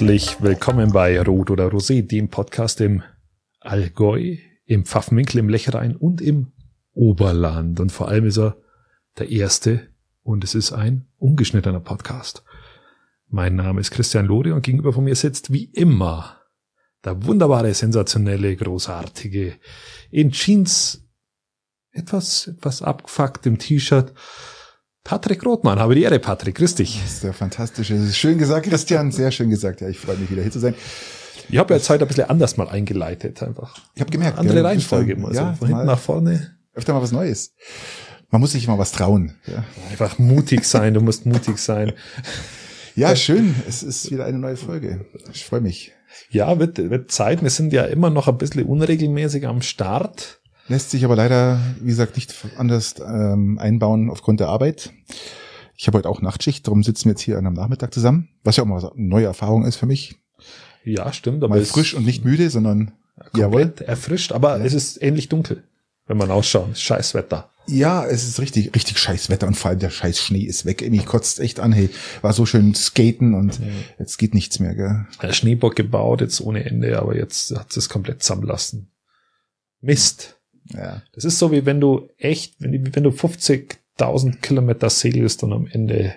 Herzlich willkommen bei Rot oder Rosé, dem Podcast im Allgäu, im Pfaffenwinkel, im Lechrein und im Oberland. Und vor allem ist er der erste und es ist ein ungeschnittener Podcast. Mein Name ist Christian Lore und gegenüber von mir sitzt wie immer der wunderbare, sensationelle, großartige, in Jeans etwas, etwas abgefuckt im T-Shirt. Patrick Rothmann, habe die Ehre, Patrick, grüß dich. Das ist ja fantastisch. Schön gesagt, Christian, sehr schön gesagt. Ja, ich freue mich wieder hier zu sein. Ich habe jetzt heute ein bisschen anders mal eingeleitet, einfach. Ich habe gemerkt. Andere Reihenfolge, also ja, von hinten nach vorne. Öfter mal was Neues. Man muss sich mal was trauen. Ja. Einfach mutig sein, du musst mutig sein. Ja, schön. Es ist wieder eine neue Folge. Ich freue mich. Ja, wird, wird Zeit. Wir sind ja immer noch ein bisschen unregelmäßig am Start. Lässt sich aber leider, wie gesagt, nicht anders ähm, einbauen aufgrund der Arbeit. Ich habe heute auch Nachtschicht, darum sitzen wir jetzt hier am Nachmittag zusammen, was ja auch mal eine neue Erfahrung ist für mich. Ja, stimmt. Aber mal frisch und nicht müde, sondern jawohl. erfrischt, aber ja. es ist ähnlich dunkel, wenn man ausschaut. Scheiß Wetter. Ja, es ist richtig, richtig scheiß Wetter und vor allem der scheiß Schnee ist weg. Mich kotzt echt an, hey, war so schön skaten und ja. jetzt geht nichts mehr, gell. Der Schneebock gebaut, jetzt ohne Ende, aber jetzt hat es komplett zusammenlassen. Mist. Ja. Das ist so wie wenn du echt, wenn, wenn du 50.000 Kilometer segelst und am Ende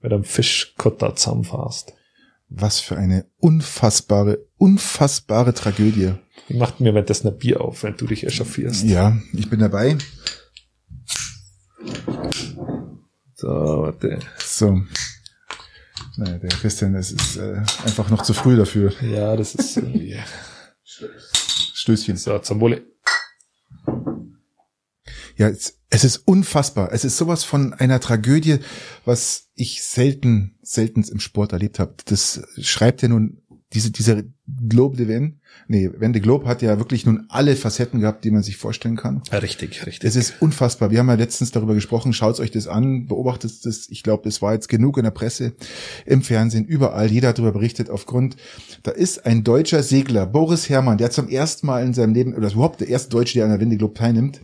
mit einem Fischkutter zusammenfährst. Was für eine unfassbare, unfassbare Tragödie. Die macht mir währenddessen ein Bier auf, wenn du dich echauffierst. Ja, ich bin dabei. So, warte. So. Naja, der Christian, es ist äh, einfach noch zu früh dafür. Ja, das ist irgendwie. Stößchen. So, zum Wohle. Ja, es, es ist unfassbar. Es ist sowas von einer Tragödie, was ich selten, selten im Sport erlebt habe. Das schreibt ja nun diese, dieser Globe de Ven, nee, Ven de Globe hat ja wirklich nun alle Facetten gehabt, die man sich vorstellen kann. Richtig, richtig. Es ist unfassbar. Wir haben ja letztens darüber gesprochen. Schaut euch das an, beobachtet das. Ich glaube, es war jetzt genug in der Presse, im Fernsehen, überall. Jeder hat darüber berichtet. Aufgrund, da ist ein deutscher Segler, Boris Herrmann, der zum ersten Mal in seinem Leben, oder überhaupt der erste Deutsche, der an der Wende Globe teilnimmt,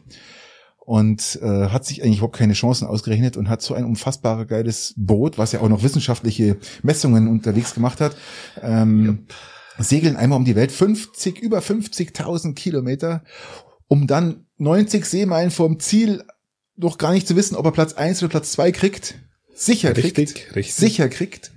und äh, hat sich eigentlich überhaupt keine Chancen ausgerechnet und hat so ein unfassbar geiles Boot, was ja auch noch wissenschaftliche Messungen unterwegs gemacht hat. Ähm, ja. Segeln einmal um die Welt, 50, über 50.000 Kilometer, um dann 90 Seemeilen vorm Ziel noch gar nicht zu wissen, ob er Platz eins oder Platz zwei kriegt. Sicher kriegt. Richtig, richtig. Sicher kriegt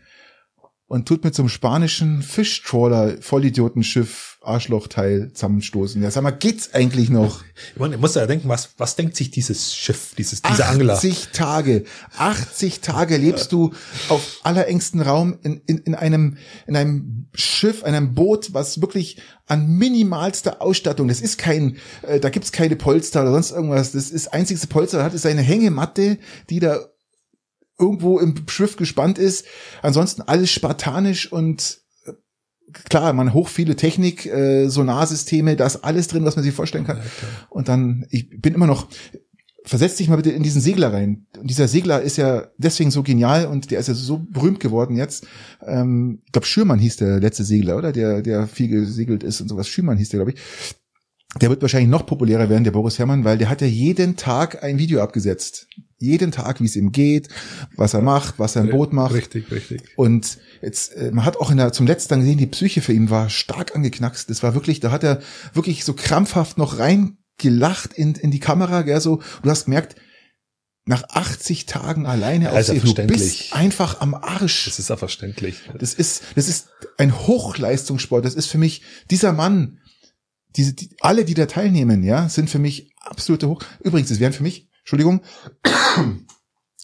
und tut mit so einem spanischen Fischtrawler Vollidiotenschiff Arschlochteil zusammenstoßen. Ja, sag mal, geht's eigentlich noch? Ich meine, muss ja denken, was, was denkt sich dieses Schiff, dieses, dieser Angler? 80 Tage, 80 Tage lebst du auf allerengsten Raum in, in, in einem, in einem Schiff, einem Boot, was wirklich an minimalster Ausstattung, das ist kein, äh, da gibt's keine Polster oder sonst irgendwas, das ist einzigste Polster, da hat es eine Hängematte, die da irgendwo im Schiff gespannt ist. Ansonsten alles spartanisch und äh, klar, man hoch viele Technik, äh, Sonarsysteme, da ist alles drin, was man sich vorstellen kann. Und dann, ich bin immer noch, versetz dich mal bitte in diesen Segler rein. Und dieser Segler ist ja deswegen so genial und der ist ja so berühmt geworden jetzt. Ähm, ich glaube, Schürmann hieß der letzte Segler, oder? Der, der viel gesegelt ist und sowas. Schürmann hieß der, glaube ich. Der wird wahrscheinlich noch populärer werden, der Boris Herrmann, weil der hat ja jeden Tag ein Video abgesetzt jeden Tag, wie es ihm geht, was er macht, was er im Boot macht. Richtig, richtig. Und jetzt, äh, man hat auch in der, zum letzten Mal gesehen, die Psyche für ihn war stark angeknackst. Das war wirklich, da hat er wirklich so krampfhaft noch reingelacht in, in die Kamera, gell, so. Du hast gemerkt, nach 80 Tagen alleine auf See, du bist einfach am Arsch. Das ist ja verständlich. Das ist, das ist ein Hochleistungssport. Das ist für mich, dieser Mann, diese, die, alle, die da teilnehmen, ja, sind für mich absolute Hoch. Übrigens, es wären für mich Entschuldigung,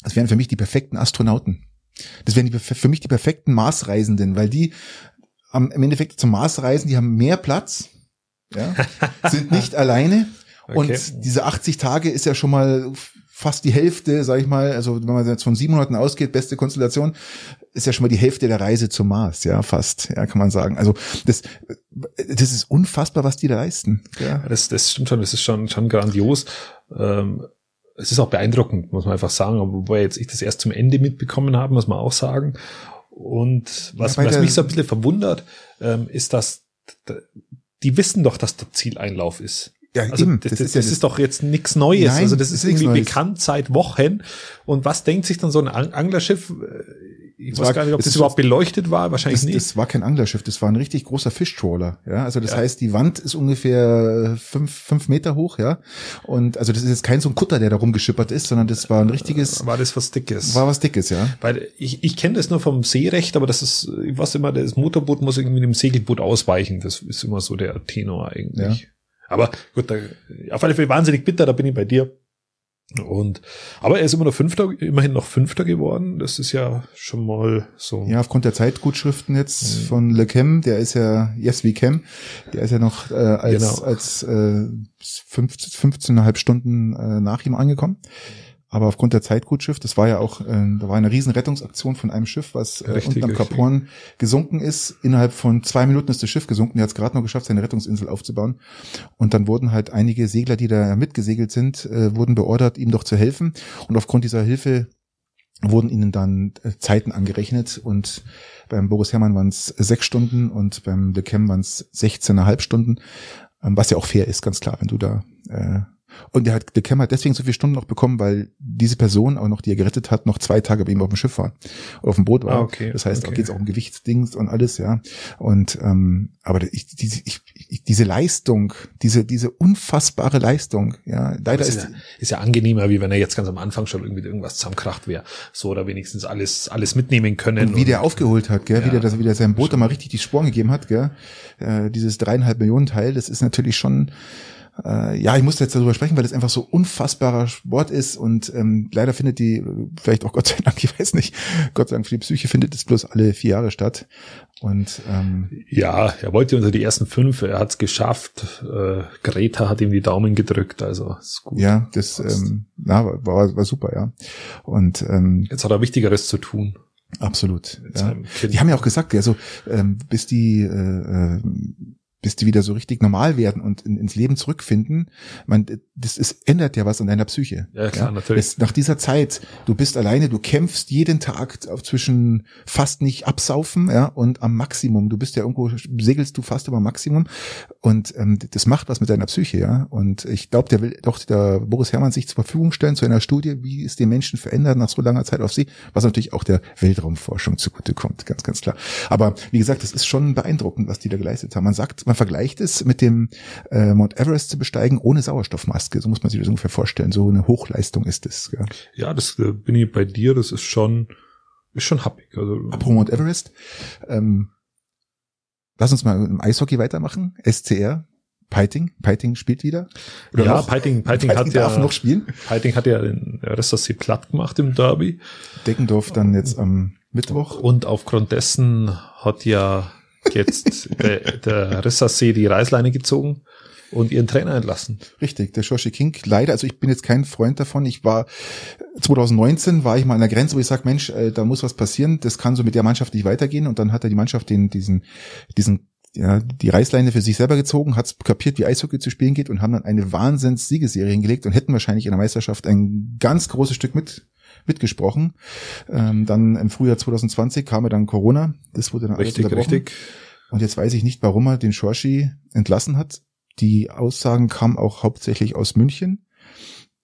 das wären für mich die perfekten Astronauten. Das wären die, für mich die perfekten Marsreisenden, weil die am, im Endeffekt zum Mars reisen, die haben mehr Platz, ja, sind nicht alleine okay. und diese 80 Tage ist ja schon mal fast die Hälfte, sag ich mal, also wenn man jetzt von sieben Monaten ausgeht, beste Konstellation, ist ja schon mal die Hälfte der Reise zum Mars, ja, fast, ja, kann man sagen. Also das, das ist unfassbar, was die da leisten. Ja. Das, das stimmt schon, das ist schon, schon grandios. Ähm, es ist auch beeindruckend, muss man einfach sagen, wobei jetzt ich das erst zum Ende mitbekommen habe, muss man auch sagen. Und was, ja, was mich so ein bisschen verwundert, ähm, ist, dass die wissen doch, dass der Zieleinlauf ist. Ja, also eben. Das, das, ist, das ist doch jetzt nichts Neues. Nein, also das ist irgendwie Neues. bekannt seit Wochen. Und was denkt sich dann so ein Anglerschiff? Äh, ich weiß gar nicht, ob das, das überhaupt beleuchtet war, wahrscheinlich das, nicht. Das war kein Anglerschiff, das war ein richtig großer Fischtrawler, ja. Also das ja. heißt, die Wand ist ungefähr fünf, fünf Meter hoch, ja. Und also das ist jetzt kein so ein Kutter, der da rumgeschippert ist, sondern das war ein richtiges. War das was Dickes? War was Dickes, ja. Weil ich, ich kenne das nur vom Seerecht, aber das ist, ich weiß immer, das Motorboot muss irgendwie dem Segelboot ausweichen. Das ist immer so der Tenor eigentlich. Ja. Aber gut, da, auf alle Fälle wahnsinnig bitter, da bin ich bei dir. Und, aber er ist immer noch Fünfter, immerhin noch Fünfter geworden. Das ist ja schon mal so. Ja, aufgrund der Zeitgutschriften jetzt mhm. von Le Chem, der ist ja, Yes We Chem, der ist ja noch äh, als, genau. als äh, 15, 15,5 Stunden äh, nach ihm angekommen. Aber aufgrund der Zeitgutschrift, das war ja auch, äh, da war eine riesen Rettungsaktion von einem Schiff, was äh, richtig, unten am Cap Horn gesunken ist. Innerhalb von zwei Minuten ist das Schiff gesunken. Er hat es gerade noch geschafft, seine Rettungsinsel aufzubauen. Und dann wurden halt einige Segler, die da mitgesegelt sind, äh, wurden beordert, ihm doch zu helfen. Und aufgrund dieser Hilfe wurden ihnen dann äh, Zeiten angerechnet und beim Boris Herrmann waren es sechs Stunden und beim De Chem waren es 16,5 Stunden, ähm, was ja auch fair ist, ganz klar, wenn du da äh, und der hat, der Cam hat deswegen so viele Stunden noch bekommen, weil diese Person auch noch, die er gerettet hat, noch zwei Tage bei ihm auf dem Schiff war, auf dem Boot war. Ah, okay, das heißt, okay. da geht es auch um Gewichtsdings und alles, ja. Und ähm, aber ich, diese, ich, ich, diese Leistung, diese diese unfassbare Leistung, ja, leider ist, ist, ja, ist ja angenehmer, wie wenn er jetzt ganz am Anfang schon irgendwie irgendwas zusammenkracht wäre, so oder wenigstens alles alles mitnehmen können. Und wie und, der aufgeholt hat, gell, ja, wie der das wieder seinem Boot da mal richtig die Sporen gegeben hat, gell, äh, dieses dreieinhalb Millionen Teil, das ist natürlich schon äh, ja, ich musste jetzt darüber sprechen, weil es einfach so unfassbarer Sport ist und ähm, leider findet die, vielleicht auch Gott sei Dank, ich weiß nicht, Gott sei Dank für die Psyche findet es bloß alle vier Jahre statt. Und ähm, ja, er wollte unter die ersten fünf, er hat es geschafft. Äh, Greta hat ihm die Daumen gedrückt, also ist gut. Ja, das ähm, na, war, war super, ja. Und ähm, jetzt hat er Wichtigeres zu tun. Absolut. Ja. Die haben ja auch gesagt, also ähm, bis die äh, äh bis die wieder so richtig normal werden und in, ins Leben zurückfinden. Man, das ist, ändert ja was an deiner Psyche. Ja, klar, ja? natürlich. Das, nach dieser Zeit, du bist alleine, du kämpfst jeden Tag zwischen fast nicht absaufen, ja, und am Maximum. Du bist ja irgendwo, segelst du fast über Maximum. Und ähm, das macht was mit deiner Psyche, ja. Und ich glaube, der will doch der Boris Herrmann sich zur Verfügung stellen zu einer Studie, wie es den Menschen verändert nach so langer Zeit auf See, was natürlich auch der Weltraumforschung zugutekommt, ganz, ganz klar. Aber wie gesagt, es ist schon beeindruckend, was die da geleistet haben. Man sagt, man man vergleicht es mit dem äh, Mount Everest zu besteigen ohne Sauerstoffmaske. So muss man sich das ungefähr vorstellen. So eine Hochleistung ist das. Ja, ja das äh, bin ich bei dir. Das ist schon, ist schon happig. Also, Apropos Mount Everest. Ähm, lass uns mal im Eishockey weitermachen. SCR. Piting, Piting spielt wieder. Oder ja, noch? Piting, Piting, Piting hat darf ja noch spielen. Piting hat ja den Rest platt gemacht im Derby. Deckendorf dann jetzt am Mittwoch. Und aufgrund dessen hat ja jetzt der, der Rissassee die Reißleine gezogen und ihren Trainer entlassen. Richtig, der Shoshi King leider, also ich bin jetzt kein Freund davon. Ich war 2019 war ich mal an der Grenze, wo ich sage, Mensch, äh, da muss was passieren, das kann so mit der Mannschaft nicht weitergehen und dann hat er die Mannschaft den diesen diesen ja, die Reißleine für sich selber gezogen, hat kapiert, wie Eishockey zu spielen geht und haben dann eine Wahnsinns-Siegesserie hingelegt und hätten wahrscheinlich in der Meisterschaft ein ganz großes Stück mit mitgesprochen. Ähm, dann im Frühjahr 2020 kam er dann Corona. Das wurde dann richtig, alles Richtig. Und jetzt weiß ich nicht, warum er den Shorshi entlassen hat. Die Aussagen kamen auch hauptsächlich aus München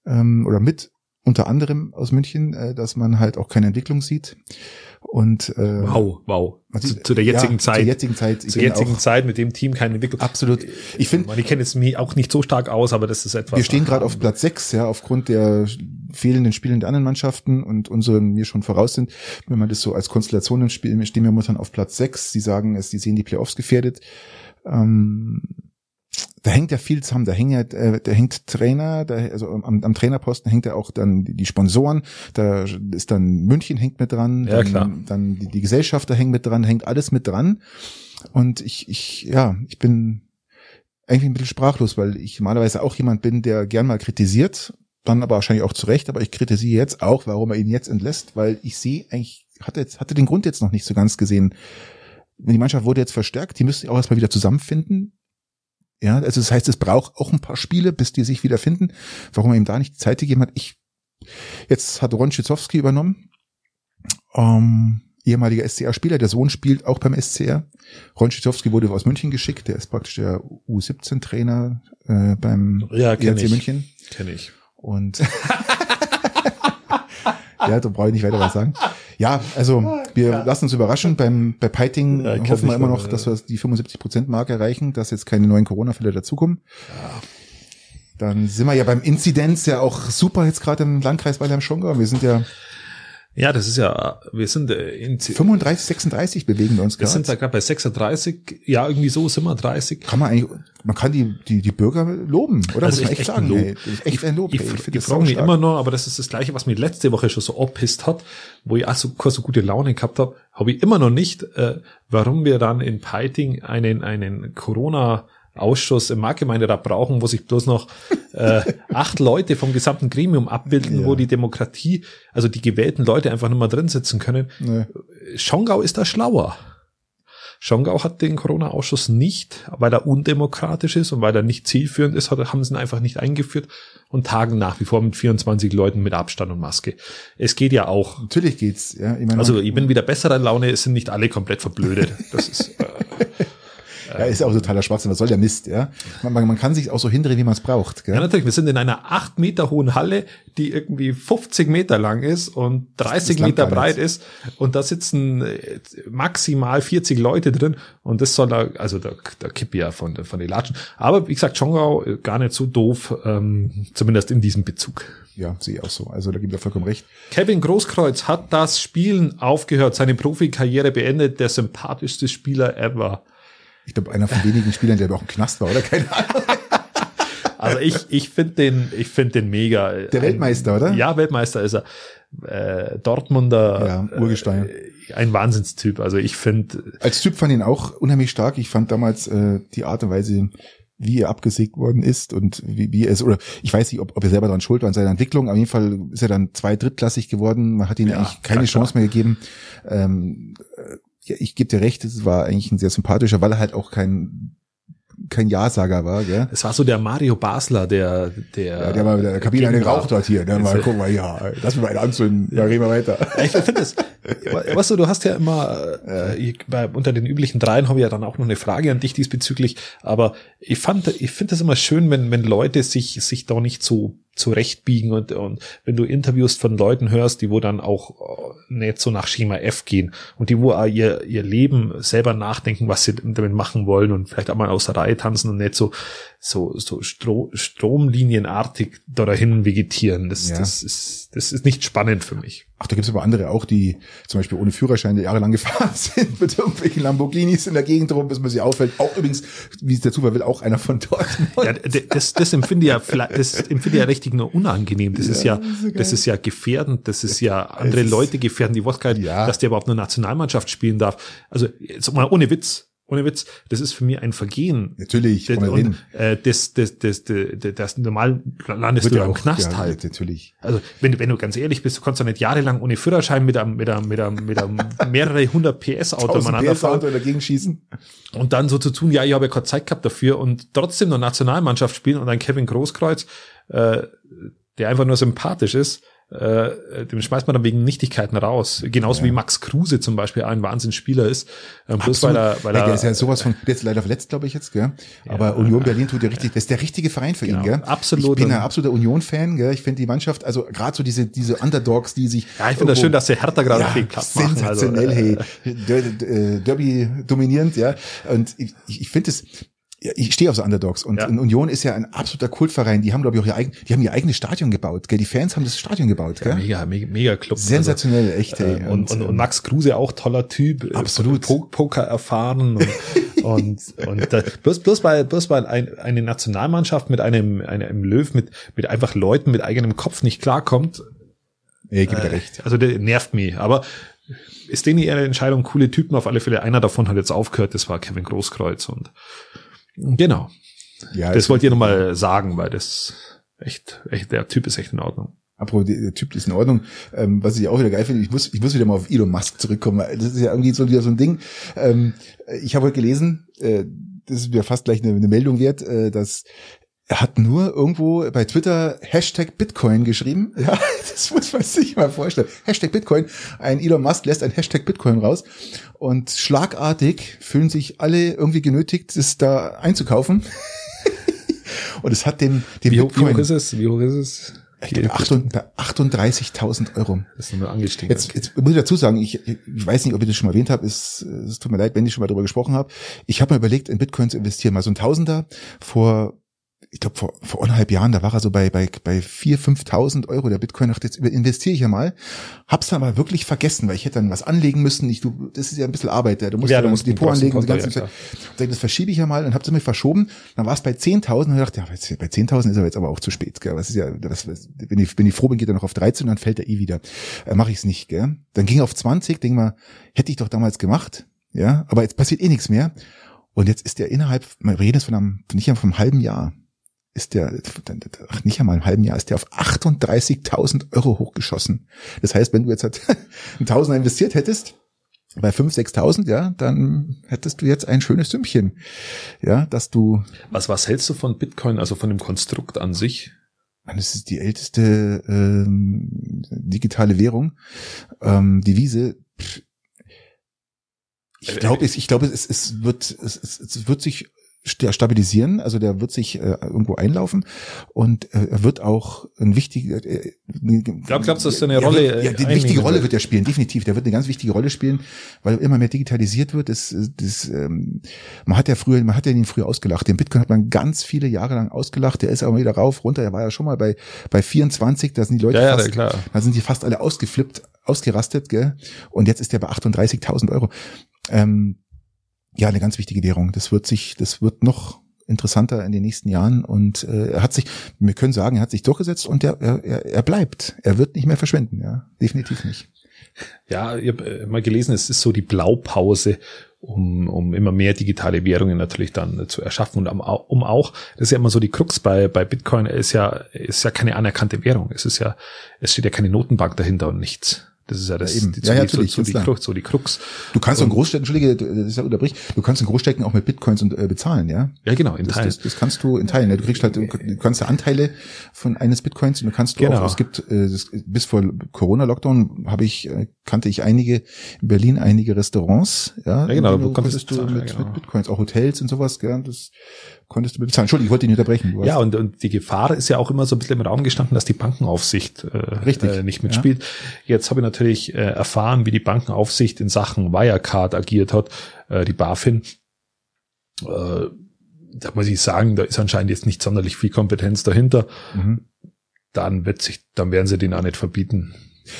ähm, oder mit unter anderem aus München, äh, dass man halt auch keine Entwicklung sieht. Und äh, wow, wow. Zu, zu der jetzigen ja, Zeit. Zur jetzigen Zeit. Zur jetzigen Zeit mit dem Team keine Entwicklung. Absolut. Ich finde, ich kenne jetzt mich auch nicht so stark aus, aber das ist etwas. Wir stehen gerade auf Platz sechs, ja, aufgrund der fehlenden Spiele der anderen Mannschaften und unseren wir schon voraus sind. Wenn man das so als Konstellation im Spiel, stehen wir momentan auf Platz sechs. Sie sagen es, die sehen die Playoffs gefährdet. Ähm, da hängt ja viel zusammen. Da hängt ja, äh, da hängt Trainer, da, also am, am Trainerposten hängt ja auch dann die, Sponsoren. Da ist dann München hängt mit dran. Ja, dann, klar. Dann die, die Gesellschafter hängen mit dran, hängt alles mit dran. Und ich, ich, ja, ich bin eigentlich ein bisschen sprachlos, weil ich normalerweise auch jemand bin, der gern mal kritisiert, dann aber wahrscheinlich auch zu Recht, aber ich kritisiere jetzt auch, warum er ihn jetzt entlässt, weil ich sehe eigentlich, hatte jetzt, hatte den Grund jetzt noch nicht so ganz gesehen. Die Mannschaft wurde jetzt verstärkt, die müssen auch erstmal wieder zusammenfinden. Ja, also das heißt, es braucht auch ein paar Spiele, bis die sich wiederfinden. Warum er ihm da nicht die Zeit gegeben hat, ich, jetzt hat Ron Schitzowski übernommen, ähm, ehemaliger SCR-Spieler, der Sohn spielt auch beim SCR. Ron Schitzowski wurde aus München geschickt, der ist praktisch der U17-Trainer äh, beim ja, ERC ich. München. Kenn ich. Und Ja, da brauche ich nicht weiter was sagen. Ja, also wir ja. lassen uns überraschen. Beim bei Piting ja, hoffen wir immer noch, dass wir die 75% Marke erreichen, dass jetzt keine neuen Corona-Fälle dazukommen. Ja. Dann sind wir ja beim Inzidenz ja auch super jetzt gerade im Landkreis Weilheim-Schongau. Wir sind ja ja, das ist ja, wir sind äh, in 35, 36 bewegen wir uns gerade. Wir sind da gerade bei 36, ja, irgendwie so sind wir 30. Kann man eigentlich, man kann die, die, die Bürger loben, oder? Also Muss echt, echt sagen, Lob. Hey, echt ein Lob. Ich, ich, ich, ich frage mich immer noch, aber das ist das Gleiche, was mich letzte Woche schon so oppisst hat, wo ich auch so, so gute Laune gehabt habe, habe ich immer noch nicht, äh, warum wir dann in Peiting einen, einen Corona- Ausschuss im Marktgemeinderat brauchen, wo sich bloß noch äh, acht Leute vom gesamten Gremium abbilden, ja. wo die Demokratie, also die gewählten Leute einfach nicht mehr drin sitzen können. Nee. Schongau ist da schlauer. Schongau hat den Corona-Ausschuss nicht, weil er undemokratisch ist und weil er nicht zielführend ist, haben sie ihn einfach nicht eingeführt und tagen nach wie vor mit 24 Leuten mit Abstand und Maske. Es geht ja auch. Natürlich geht's, ja. Ich meine, also ich bin wieder besserer Laune, es sind nicht alle komplett verblödet. Das ist, äh, ja, ist auch totaler Schwachsinn. Was soll der Mist, ja? Man, man, man kann sich auch so hindrehen, wie man es braucht. Gell? Ja, natürlich. Wir sind in einer acht Meter hohen Halle, die irgendwie 50 Meter lang ist und 30 Meter breit ist. Und da sitzen äh, maximal 40 Leute drin. Und das soll da, also da, da kipp ja von, von den Latschen. Aber wie gesagt, Chongao äh, gar nicht so doof, ähm, zumindest in diesem Bezug. Ja, sehe ich auch so. Also da gibt er vollkommen recht. Kevin Großkreuz hat das Spielen aufgehört, seine Profikarriere beendet, der sympathischste Spieler ever. Ich glaube, einer von wenigen Spielern, der auch im Knast war, oder? Keine Ahnung. Also ich, ich finde den, ich finde den mega. Der Weltmeister, oder? Ja, Weltmeister ist er. Äh, Dortmunder. Ja, Urgestein. Äh, ein Wahnsinnstyp. Also ich finde. Als Typ fand ich ihn auch unheimlich stark. Ich fand damals äh, die Art und Weise, wie er abgesägt worden ist und wie, wie er es, oder ich weiß nicht, ob, ob er selber daran schuld war in seiner Entwicklung. Auf jeden Fall ist er dann zwei drittklassig geworden. Man hat ihm ja, eigentlich keine Chance mehr gegeben. Ähm, ja, ich gebe dir recht, es war eigentlich ein sehr sympathischer, weil er halt auch kein kein Ja-Sager war, gell? Es war so der Mario Basler, der, der. Ja, der war mit der Kabine eine raucht dort hier. Der mal, guck mal, ja, lass mich mal einen anzünden, ja, reden wir weiter. Ich finde das, weißt du, du hast ja immer, äh, bei, unter den üblichen dreien habe ich ja dann auch noch eine Frage an dich diesbezüglich, aber ich fand, ich finde das immer schön, wenn, wenn Leute sich, sich da nicht so zurechtbiegen und, und wenn du Interviews von Leuten hörst, die wo dann auch äh, nicht so nach Schema F gehen und die wo ihr, ihr Leben selber nachdenken, was sie damit machen wollen und vielleicht auch mal aus der Reihe tanzen und nicht so, so, so Stro stromlinienartig da dahin vegetieren. Das, ja. das ist, das ist nicht spannend für mich. Ach, da gibt's aber andere auch, die zum Beispiel ohne Führerschein jahrelang gefahren sind mit irgendwelchen Lamborghinis in der Gegend rum, bis man sie auffällt. Auch übrigens, wie es der Zufall will, auch einer von dort. Ja, das, das empfinde ich ja, das empfinde ich ja richtig nur unangenehm. Das ja, ist ja, das ist, das ist ja gefährdend. Das ist ja andere ist, Leute gefährden. Die Wodka, ja. dass der überhaupt eine Nationalmannschaft spielen darf. Also, jetzt mal ohne Witz ohne Witz, das ist für mich ein Vergehen. Natürlich, das, und, äh, das, das, das, das, das, normal landest Wird du ja im Knast ja, halt. Natürlich. Also wenn, wenn du ganz ehrlich bist, du kannst doch nicht jahrelang ohne Führerschein mit einem, mit einem, mit einem, mit einem mehrere hundert PS Auto umeinander fahren. Auto dagegen schießen. Und dann so zu tun, ja, ich habe ja keine Zeit gehabt dafür und trotzdem noch Nationalmannschaft spielen und ein Kevin Großkreuz, äh, der einfach nur sympathisch ist, äh, dem schmeißt man dann wegen Nichtigkeiten raus. Genauso ja. wie Max Kruse zum Beispiel ein Wahnsinnsspieler ist. Äh, bloß weil er, weil er, der ist ja sowas von, der ist leider verletzt, glaube ich jetzt, gell? Aber ja, Union Berlin tut ja richtig, das ist der richtige Verein für genau, ihn, gell? Absolut. Ich bin ein absoluter Union-Fan, gell? Ich finde die Mannschaft, also gerade so diese, diese Underdogs, die sich. Ja, ich finde das schön, dass der Hertha gerade ja, viel Platz machen. Sensationell, also, hey. Derby dominierend, ja. Und ich, ich finde es, ja, ich stehe auf so Underdogs und ja. Union ist ja ein absoluter Kultverein. Die haben glaube ich auch ihr eigen, die haben ihr eigenes Stadion gebaut. Gell? Die Fans haben das Stadion gebaut. Gell? Ja, mega, mega, mega Club. Sensationell, also, echt. Ey. Äh, und, und, und, Max Kruse auch toller Typ. Äh, Absolut. Poker erfahren und und, und da, bloß bloß weil bloß weil ein, eine Nationalmannschaft mit einem einem Löw mit mit einfach Leuten mit eigenem Kopf nicht klarkommt. Ja, gebe äh, recht. Also der nervt mich. Aber ist denen ihre Entscheidung coole Typen auf alle Fälle. Einer davon hat jetzt aufgehört. Das war Kevin Großkreuz und Genau. Ja, das wollt ihr nochmal sagen, weil das echt, echt, der Typ ist echt in Ordnung. Apropos, der Typ ist in Ordnung. Ähm, was ich auch wieder geil finde, ich muss, ich muss wieder mal auf Elon Musk zurückkommen. Das ist ja irgendwie so wieder so ein Ding. Ähm, ich habe heute gelesen, äh, das ist ja fast gleich eine, eine Meldung wert, äh, dass er hat nur irgendwo bei Twitter Hashtag Bitcoin geschrieben. Ja, das muss man sich mal vorstellen. Hashtag Bitcoin. Ein Elon Musk lässt ein Hashtag Bitcoin raus. Und schlagartig fühlen sich alle irgendwie genötigt, das da einzukaufen. und es hat dem, dem wie, hoch, Bitcoin, wie hoch ist es? Wie hoch ist es? Ich glaube, bei 38.000 Euro. Das ist nur angestiegen. Jetzt, jetzt muss ich dazu sagen, ich, ich weiß nicht, ob ich das schon mal erwähnt habe, es, es tut mir leid, wenn ich schon mal darüber gesprochen habe. Ich habe mir überlegt, in Bitcoin zu investieren, mal so ein Tausender vor ich glaube vor, vor anderthalb Jahren, da war er so bei bei bei 4.000, 5.000 Euro der Bitcoin. Dachte jetzt investiere ich ja mal, hab's dann aber wirklich vergessen, weil ich hätte dann was anlegen müssen. Ich, du, das ist ja ein bisschen Arbeit, du musst ja, du musst Depot anlegen und die ganze ja, Zeit. Das verschiebe ich ja mal und hab's mir verschoben. Dann war es bei 10.000 und ich dachte, ja, bei 10.000 ist er jetzt aber auch zu spät. Gell? Was ist ja, das, wenn ich wenn ich froh bin, geht er noch auf 13 und dann fällt er eh wieder. Äh, Mache ich es nicht. Gell? Dann ging er auf 20. Denk mal, hätte ich doch damals gemacht. Ja, aber jetzt passiert eh nichts mehr. Und jetzt ist er innerhalb, wir reden jetzt von einem, nicht von einem halben Jahr, ist der, ach, nicht einmal im halben Jahr, ist der auf 38.000 Euro hochgeschossen. Das heißt, wenn du jetzt halt ein Tausender investiert hättest, bei 5.000, 6.000, ja, dann hättest du jetzt ein schönes Sümmchen, ja, dass du. Was, was hältst du von Bitcoin, also von dem Konstrukt an sich? Das ist die älteste ähm, digitale Währung, ähm, Devise. Ich glaube, ich glaube, es, es wird, es, es wird sich stabilisieren, also der wird sich äh, irgendwo einlaufen. Und äh, er wird auch ein wichtiger äh, Glaub, glaubst du, dass eine Rolle wird, ja, die wichtige Rolle wird er spielen, definitiv, der wird eine ganz wichtige Rolle spielen, weil immer mehr digitalisiert wird, das, das ähm, man hat ja früher, man hat ja ihn früher ausgelacht, den Bitcoin hat man ganz viele Jahre lang ausgelacht, der ist aber wieder rauf, runter, er war ja schon mal bei bei 24, da sind die Leute ja, fast, ja, klar. da sind die fast alle ausgeflippt, ausgerastet, gell? Und jetzt ist der bei 38.000 Euro. Ähm, ja, eine ganz wichtige Währung. Das wird sich, das wird noch interessanter in den nächsten Jahren und äh, er hat sich, wir können sagen, er hat sich durchgesetzt und er, er, er bleibt. Er wird nicht mehr verschwinden, ja, definitiv nicht. Ja, ich habe äh, mal gelesen, es ist so die Blaupause, um, um immer mehr digitale Währungen natürlich dann zu erschaffen und um, auch, das ist ja immer so die Krux bei, bei Bitcoin, ist ja, ist ja keine anerkannte Währung. Es ist ja, es steht ja keine Notenbank dahinter und nichts. Das ist ja das, ja, eben. Die, ja, ja, so, so, die Krux, so die Krux. Du kannst in Großstädten, Entschuldige, das ist ja unterbrich, du kannst in Großstädten auch mit Bitcoins und, äh, bezahlen, ja? Ja, genau, in das, Teilen. Das, das, kannst du in Teilen. Ja. Du kriegst halt, du kannst ja Anteile von eines Bitcoins und du kannst du genau. auch, es gibt, äh, das, bis vor Corona-Lockdown habe ich, äh, kannte ich einige, in Berlin einige Restaurants, ja? Ja, genau, du konntest du mit, genau. mit Bitcoins, auch Hotels und sowas, ja, das konntest du bezahlen. Entschuldigung, ich wollte nicht unterbrechen. Ja, und, und die Gefahr ist ja auch immer so ein bisschen im Raum gestanden, dass die Bankenaufsicht äh, Richtig. Äh, nicht mitspielt. Ja. Jetzt habe ich natürlich äh, erfahren, wie die Bankenaufsicht in Sachen Wirecard agiert hat, äh, die BaFin. Äh, da muss ich sagen, da ist anscheinend jetzt nicht sonderlich viel Kompetenz dahinter. Mhm. Dann wird sich, dann werden sie den auch nicht verbieten.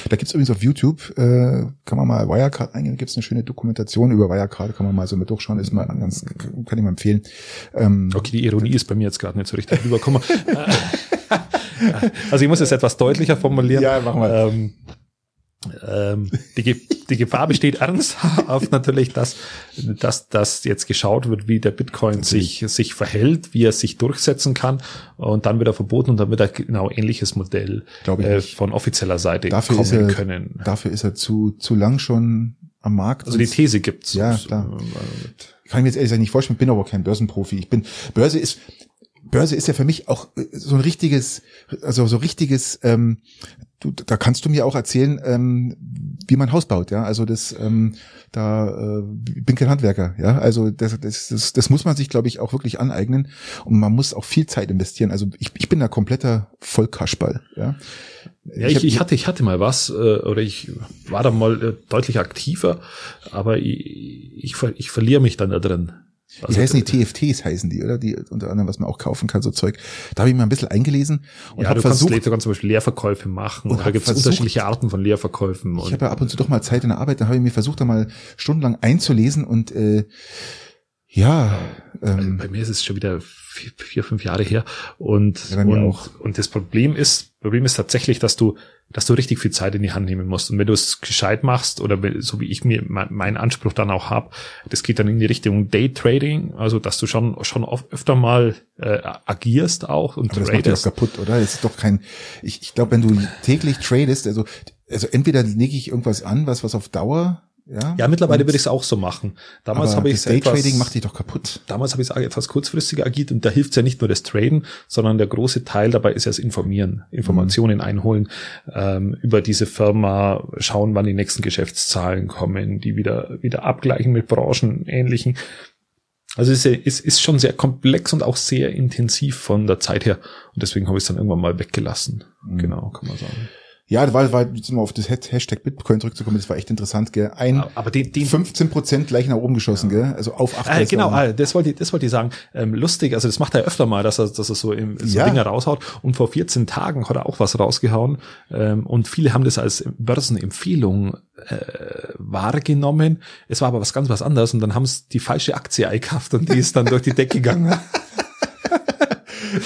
Da gibt's übrigens auf YouTube, äh, kann man mal Wirecard eingehen, gibt's eine schöne Dokumentation über Wirecard, kann man mal so mit durchschauen, ist mal ganz, kann ich mal empfehlen. Ähm, okay, die Ironie ist bei mir jetzt gerade nicht so richtig rübergekommen. also ich muss es etwas deutlicher formulieren. Ja, mach mal. Ähm, ähm, die, die Gefahr besteht ernsthaft natürlich, dass, dass, dass jetzt geschaut wird, wie der Bitcoin sich, sich verhält, wie er sich durchsetzen kann und dann wird er verboten und dann wird er genau ähnliches Modell äh, von offizieller Seite dafür kommen er, können. Dafür ist er zu, zu lang schon am Markt. Also die These gibt's. Ja, klar. Kann ich mir jetzt ehrlich gesagt nicht vorstellen, bin aber kein Börsenprofi. Ich bin, Börse ist, Börse ist ja für mich auch so ein richtiges, also so richtiges ähm, du, da kannst du mir auch erzählen, ähm, wie man Haus baut, ja. Also das, ähm, da äh, bin kein Handwerker, ja. Also das, das, das, das muss man sich, glaube ich, auch wirklich aneignen und man muss auch viel Zeit investieren. Also ich, ich bin da kompletter Vollkaschball, ja. Ja, ich, ich, hatte, ich hatte mal was, äh, oder ich war da mal äh, deutlich aktiver, aber ich, ich, ich verliere mich dann da drin. Also, die heißen die TFTs, heißen die, oder? Die unter anderem, was man auch kaufen kann, so Zeug. Da habe ich mir ein bisschen eingelesen und ja, habe versucht. Kannst, du kannst zum Beispiel Leerverkäufe machen und da gibt es unterschiliche Arten von Leerverkäufen. Ich habe ja ab und zu doch mal Zeit in der Arbeit, da habe ich mir versucht, da mal stundenlang einzulesen und äh, ja. Ähm, bei mir ist es schon wieder vier, vier fünf Jahre her und, und, auch. und das Problem ist, Problem ist tatsächlich, dass du dass du richtig viel Zeit in die Hand nehmen musst. Und wenn du es gescheit machst, oder so wie ich mir meinen Anspruch dann auch habe, das geht dann in die Richtung Daytrading, also dass du schon schon oft, öfter mal äh, agierst auch und Aber das macht doch kaputt, oder? Es ist doch kein. Ich, ich glaube, wenn du täglich tradest, also also entweder lege ich irgendwas an, was was auf Dauer ja, ja mittlerweile würde ich es auch so machen. Damals habe ich es Daytrading macht dich doch kaputt. Damals habe ich es etwas kurzfristiger agiert und da hilft ja nicht nur das Traden, sondern der große Teil dabei ist ja das Informieren, Informationen mhm. einholen ähm, über diese Firma, schauen, wann die nächsten Geschäftszahlen kommen, die wieder wieder abgleichen mit Branchen ähnlichen Also es ist, ist, ist schon sehr komplex und auch sehr intensiv von der Zeit her. Und deswegen habe ich es dann irgendwann mal weggelassen. Mhm. Genau, kann man sagen. Ja, weil, weil, jetzt mal auf das Hashtag Bitcoin zurückzukommen, das war echt interessant, gell? Ein, Aber den, den 15 Prozent gleich nach oben geschossen, gell? Also auf 8 äh, genau, äh, das wollte ich, das wollte ich sagen. Ähm, lustig, also das macht er öfter mal, dass er, dass er so im so Ja. Dinge raushaut. Und vor 14 Tagen hat er auch was rausgehauen. Ähm, und viele haben das als Börsenempfehlung äh, wahrgenommen. Es war aber was ganz was anderes. Und dann haben es die falsche Aktie eingekauft und die ist dann durch die Decke gegangen.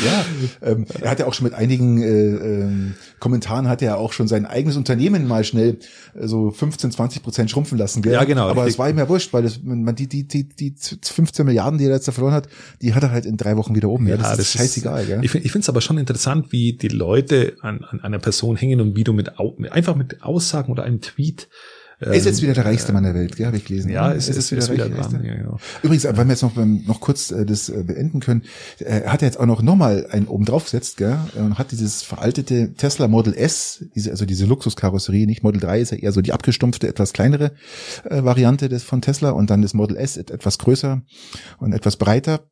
Ja, ähm, er hat ja auch schon mit einigen äh, ähm, Kommentaren hat er ja auch schon sein eigenes Unternehmen mal schnell äh, so 15, 20 Prozent schrumpfen lassen, gell? Ja, genau, Aber es war ihm ja wurscht, weil das, man die, die, die, die 15 Milliarden, die er jetzt da verloren hat, die hat er halt in drei Wochen wieder oben. Ja, das, ist scheißegal, gell? Ich finde es aber schon interessant, wie die Leute an, an einer Person hängen und wie du mit, einfach mit Aussagen oder einem Tweet ist jetzt wieder der reichste Mann der Welt, gell, habe ich gelesen. ja, Er es ist, ist wieder, der wieder reichste. dran. Ja, genau. Übrigens, weil wir jetzt noch, noch kurz äh, das äh, beenden können, äh, hat er jetzt auch noch nochmal einen oben drauf gesetzt, gell, und hat dieses veraltete Tesla Model S, diese, also diese Luxuskarosserie, nicht Model 3 ist ja eher so die abgestumpfte, etwas kleinere äh, Variante des von Tesla und dann das Model S et- etwas größer und etwas breiter.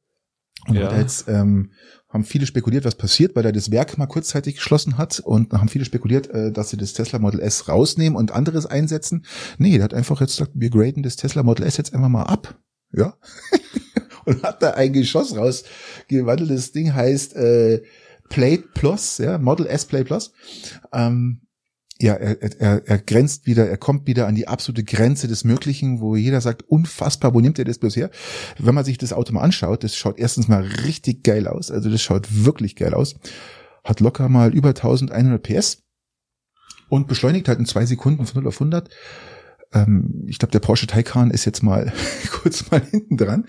Und Ja. hat er jetzt ähm, haben viele spekuliert, was passiert, weil er das Werk mal kurzzeitig geschlossen hat und haben viele spekuliert, äh, dass sie das Tesla Model S rausnehmen und anderes einsetzen. Nee, der hat einfach jetzt gesagt, wir graden das Tesla Model S jetzt einfach mal ab. Ja. und hat da ein Geschoss rausgewandelt. Das Ding heißt äh, Plate Plus, ja, Model S Plate Plus. Ähm, ja, er, er, er grenzt wieder, er kommt wieder an die absolute Grenze des Möglichen, wo jeder sagt, unfassbar, wo nimmt er das bloß her? Wenn man sich das Auto mal anschaut, das schaut erstens mal richtig geil aus, also das schaut wirklich geil aus, hat locker mal über 1100 PS und beschleunigt halt in zwei Sekunden von 0 auf 100. Ähm, ich glaube, der Porsche Taycan ist jetzt mal kurz mal hinten dran.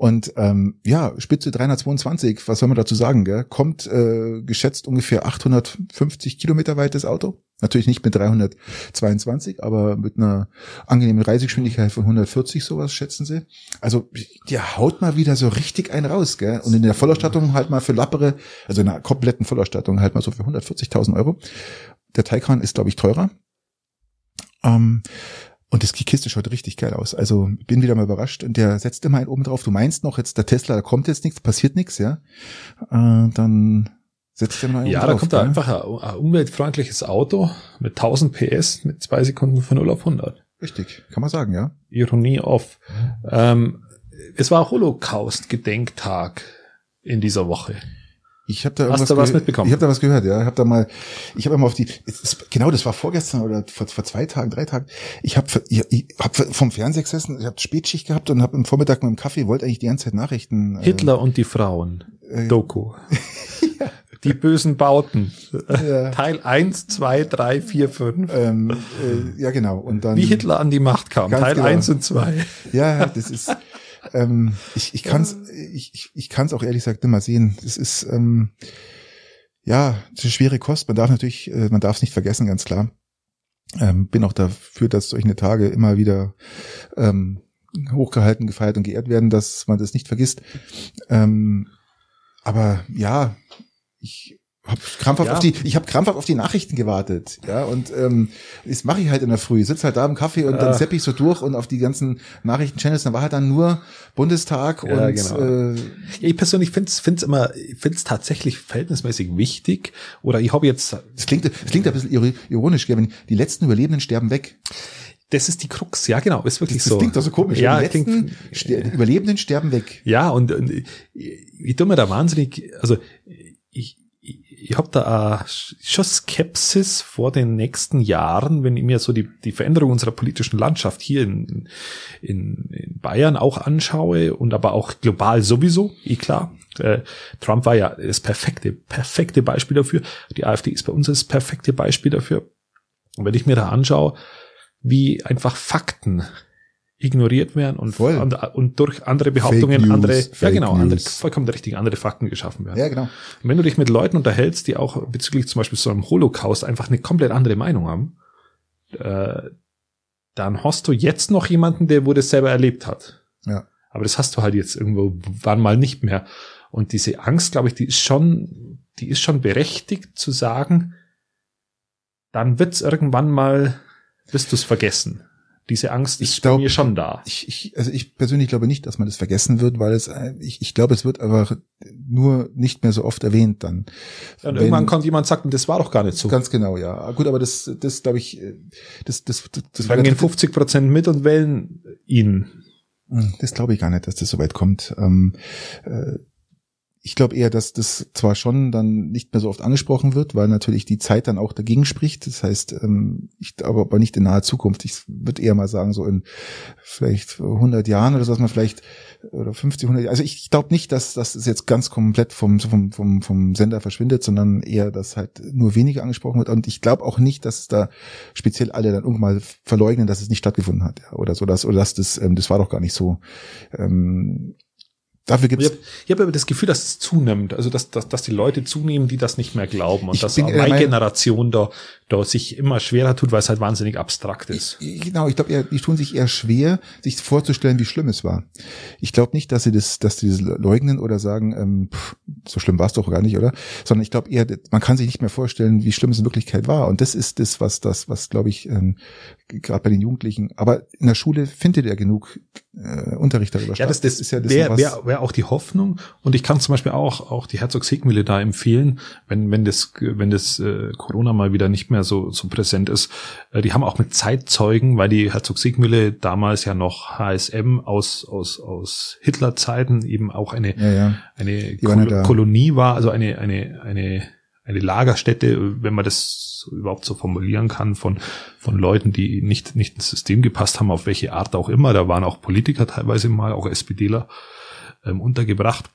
Und ähm, ja, Spitze 322, was soll man dazu sagen? Gell? Kommt äh, geschätzt ungefähr 850 Kilometer weit das Auto. Natürlich nicht mit 322, aber mit einer angenehmen Reisegeschwindigkeit von 140 sowas schätzen sie. Also der haut mal wieder so richtig einen raus, gell? Und in der Vollausstattung halt mal für lappere, also in einer kompletten Vollausstattung halt mal so für 140.000 Euro. Der Taycan ist, glaube ich, teurer. Ähm, und das, die Kiste schaut richtig geil aus. Also bin wieder mal überrascht. Und der setzt immer einen oben drauf. Du meinst noch, jetzt der Tesla, da kommt jetzt nichts, passiert nichts, ja? Äh, dann setzt der mal einen Ja, oben da drauf. kommt da einfach ein, ein umweltfreundliches Auto mit 1000 PS mit zwei Sekunden von 0 auf 100. Richtig, kann man sagen, ja. Ironie off. Ähm, es war Holocaust-Gedenktag in dieser Woche. Ich habe da Hast irgendwas du was mitbekommen? Ich habe da was gehört, ja. Ich habe da mal, ich habe mal auf die, ist, genau, das war vorgestern oder vor, vor zwei Tagen, drei Tagen. Ich habe ich, ich hab vom Fernseher gesessen, ich habe Spätschicht gehabt und habe im Vormittag mit dem Kaffee wollte eigentlich die ganze Zeit Nachrichten. äh, Hitler und die Frauen. äh, Doku. Die bösen Bauten. Ja. Teil 1, 2, 3, 4, 5. Ähm, äh, ja, genau. Und dann Wie Hitler an die Macht kam. Teil genau. 1 und 2. Ja, ja, das ist. Ähm, ich ich kann es ich, ich, ich kann's auch ehrlich gesagt mal sehen. Das ist ähm, ja das ist eine schwere Kost. Man darf natürlich, äh, man darf es nicht vergessen, ganz klar. Ähm, bin auch dafür, dass solche Tage immer wieder ähm, hochgehalten, gefeiert und geehrt werden, dass man das nicht vergisst. Ähm, aber ja, ich habe krampfhaft Ja. auf die, ich habe krampfhaft auf die Nachrichten gewartet, ja und ähm, das mache ich halt in der Früh, sitz halt da im Kaffee und dann sepp ich so durch und auf die ganzen Nachrichten-Channels, dann war halt dann nur Bundestag Ja, und genau. äh, Ich persönlich finde es immer, ich find's tatsächlich verhältnismäßig wichtig. Oder ich habe jetzt, das klingt, das klingt ein bisschen iro- ironisch, wenn die letzten Überlebenden sterben weg. das ist die Krux. Ja, genau, ist wirklich Das, so. klingt doch so komisch. Ja, die letzten klingt, Ster- Überlebenden sterben weg. Ja, und, und ich, ich tue mir da wahnsinnig, also ich, ich, habe da auch schon Skepsis vor den nächsten Jahren, wenn ich mir so die, die Veränderung unserer politischen Landschaft hier in, in, in Bayern auch anschaue und aber auch global sowieso, eh klar. Äh, Trump war ja das perfekte, perfekte Beispiel dafür. Die AfD ist bei uns das perfekte Beispiel dafür. Und wenn ich mir da anschaue, wie einfach Fakten ignoriert werden und, und, und durch andere Behauptungen News, andere, ja Fake genau, andere, News. vollkommen richtig, andere Fakten geschaffen werden. Ja, genau. Und wenn du dich mit Leuten unterhältst, die auch bezüglich zum Beispiel so einem Holocaust einfach eine komplett andere Meinung haben, äh, dann hast du jetzt noch jemanden, der wo das selber erlebt hat. Ja. Aber das hast du halt jetzt irgendwo wann mal nicht mehr. Und diese Angst, glaube ich, die ist schon, die ist schon berechtigt zu sagen, dann wird's irgendwann mal, wirst du's vergessen. Diese Angst ist Ich glaub- bei mir schon da. Ich, ich, also ich persönlich glaube nicht, dass man das vergessen wird, weil es, äh, ich, ich glaube, es wird aber nur nicht mehr so oft erwähnt dann. Und Wenn- irgendwann kommt jemand und sagt, das war doch gar nicht so. Ganz genau, ja. Gut, aber das, das glaube ich, äh, das, das, das, das, Dann gehen 50 Prozent mit und wählen ihn. Hm, Das glaube ich gar nicht, dass das so weit kommt. Ähm, äh, ich glaube eher, dass das zwar schon dann nicht mehr so oft angesprochen wird, weil natürlich die Zeit dann auch dagegen spricht. Das heißt, ähm, ich aber, aber nicht in naher Zukunft. Ich würde eher mal sagen, so in vielleicht 100 Jahren oder so, dass man vielleicht oder 50, 100 Jahre. Also ich, ich glaube nicht, dass, dass es jetzt ganz komplett vom, vom, vom, vom Sender verschwindet, sondern eher, dass halt nur weniger angesprochen wird. Und ich glaube auch nicht, dass da speziell alle dann irgendwann mal verleugnen, dass es nicht stattgefunden hat. Ja, oder so, dass, oder dass das, ähm, das war doch gar nicht so. Ähm, dafür gibt Ich habe hab aber das Gefühl, dass es zunimmt. Also, dass, dass, dass die Leute zunehmen, die das nicht mehr glauben. Und Ich dass meine mein- Generation da, da sich immer schwerer tut, weil es halt wahnsinnig abstrakt ist. Ich- Genau, ich glaube, die tun sich eher schwer, sich vorzustellen, wie schlimm es war. Ich glaube nicht, dass sie das, dass sie das leugnen oder sagen, ähm, pff, so schlimm war es doch gar nicht, oder? Sondern ich glaube eher, man kann sich nicht mehr vorstellen, wie schlimm es in Wirklichkeit war. Und das ist das, was das, was glaube ich, ähm, gerade bei den Jugendlichen. Aber in der Schule findet ja genug äh, Unterricht darüber Ja, das, das, ist ja das, wäre wär, wär auch die Hoffnung. Und ich kann zum Beispiel auch, auch die Herzog-Siegmühle da empfehlen, wenn, wenn das, wenn das äh, Corona mal wieder nicht mehr so, so präsent ist. Äh, die haben auch mit Zeitzeugen, weil die Herzog-Siegmühle damals ja noch HSM aus, aus, aus Hitler-Zeiten eben auch eine, ja, ja. eine Kol. Kolonie war, also eine, eine, eine, eine Lagerstätte, wenn man das überhaupt so formulieren kann, von, von Leuten, die nicht, nicht ins System gepasst haben, auf welche Art auch immer. Da waren auch Politiker teilweise mal, auch SPDler, ähm, untergebracht.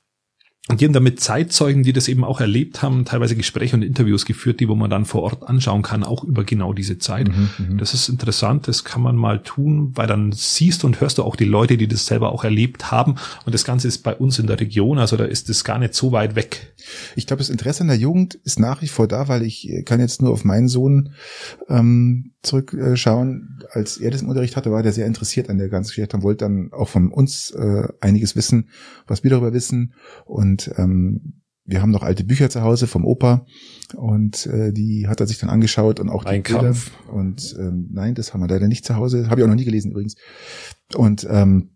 Und die haben damit Zeitzeugen, die das eben auch erlebt haben, teilweise Gespräche und Interviews geführt, die wo man dann vor Ort anschauen kann, auch über genau diese Zeit. Mhm, mhm. Das ist interessant, das kann man mal tun, weil dann siehst und hörst du auch die Leute, die das selber auch erlebt haben. Und das Ganze ist bei uns in der Region, also da ist es gar nicht so weit weg. Ich glaube, das Interesse an der Jugend ist nach wie vor da, weil ich äh, kann jetzt nur auf meinen Sohn ähm, zurückschauen. Als er das im Unterricht hatte, war der sehr interessiert an der ganzen Geschichte und wollte dann auch von uns äh, einiges wissen, was wir darüber wissen. Und ähm, wir haben noch alte Bücher zu Hause vom Opa und äh, die hat er sich dann angeschaut und auch die Ein Bilder. Kampf. Und ähm, nein, das haben wir leider nicht zu Hause. Habe ich auch noch nie gelesen übrigens. Und ähm,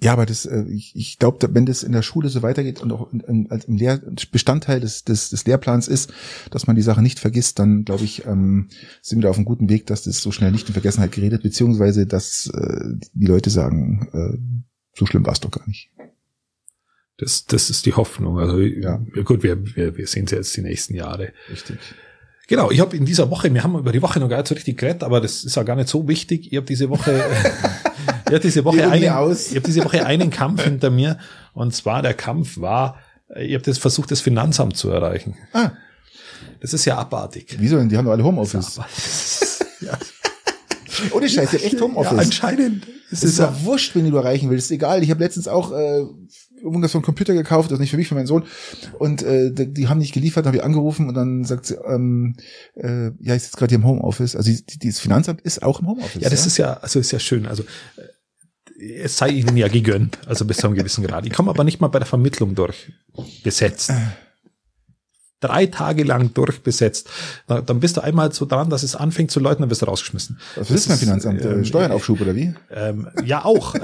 ja, aber das, äh, ich, ich glaube, wenn das in der Schule so weitergeht und auch in, in, als im Lehr Bestandteil des, des, des Lehrplans ist, dass man die Sache nicht vergisst, dann glaube ich, ähm, sind wir da auf einem guten Weg, dass das so schnell nicht in Vergessenheit geredet, beziehungsweise dass äh, die Leute sagen, äh, so schlimm war es doch gar nicht. Das, das ist die Hoffnung. Also Ja. gut, wir, wir, wir sehen es jetzt die nächsten Jahre. Richtig. Genau, ich habe in dieser Woche, wir haben über die Woche noch gar nicht so richtig geredet, aber das ist ja gar nicht so wichtig. Ich habe diese Woche, ich habe diese Woche einen, aus. ich habe diese Woche einen Kampf hinter mir und zwar der Kampf war, ich habe das versucht, das Finanzamt zu erreichen. Ah, Das ist ja abartig. wieso denn? Die haben doch alle Homeoffice. ja, Ohne Scheiß, die haben echt ja, Homeoffice. anscheinend. Es ist ja wurscht, wenn du erreichen willst. Egal. Ich habe letztens auch äh, irgendwas von Computer gekauft, das nicht für mich, für meinen Sohn. Und äh, die, die haben nicht geliefert, habe ich angerufen und dann sagt sie, ähm, äh, ja, ich sitze gerade hier im Homeoffice. Also die, dieses Finanzamt ist auch im Homeoffice. Ja, das ist ja, also ist ja schön. Also äh, es sei ihnen ja gegönnt, also bis zu einem gewissen Grad. Ich komme aber nicht mal bei der Vermittlung durch besetzt. Drei Tage lang durchbesetzt. Na, Dann bist du einmal so dran, dass es anfängt zu läuten, dann wirst du rausgeschmissen. Was ist mein Finanzamt? Äh, ähm, Steuernaufschub oder wie? Ähm, ja, auch.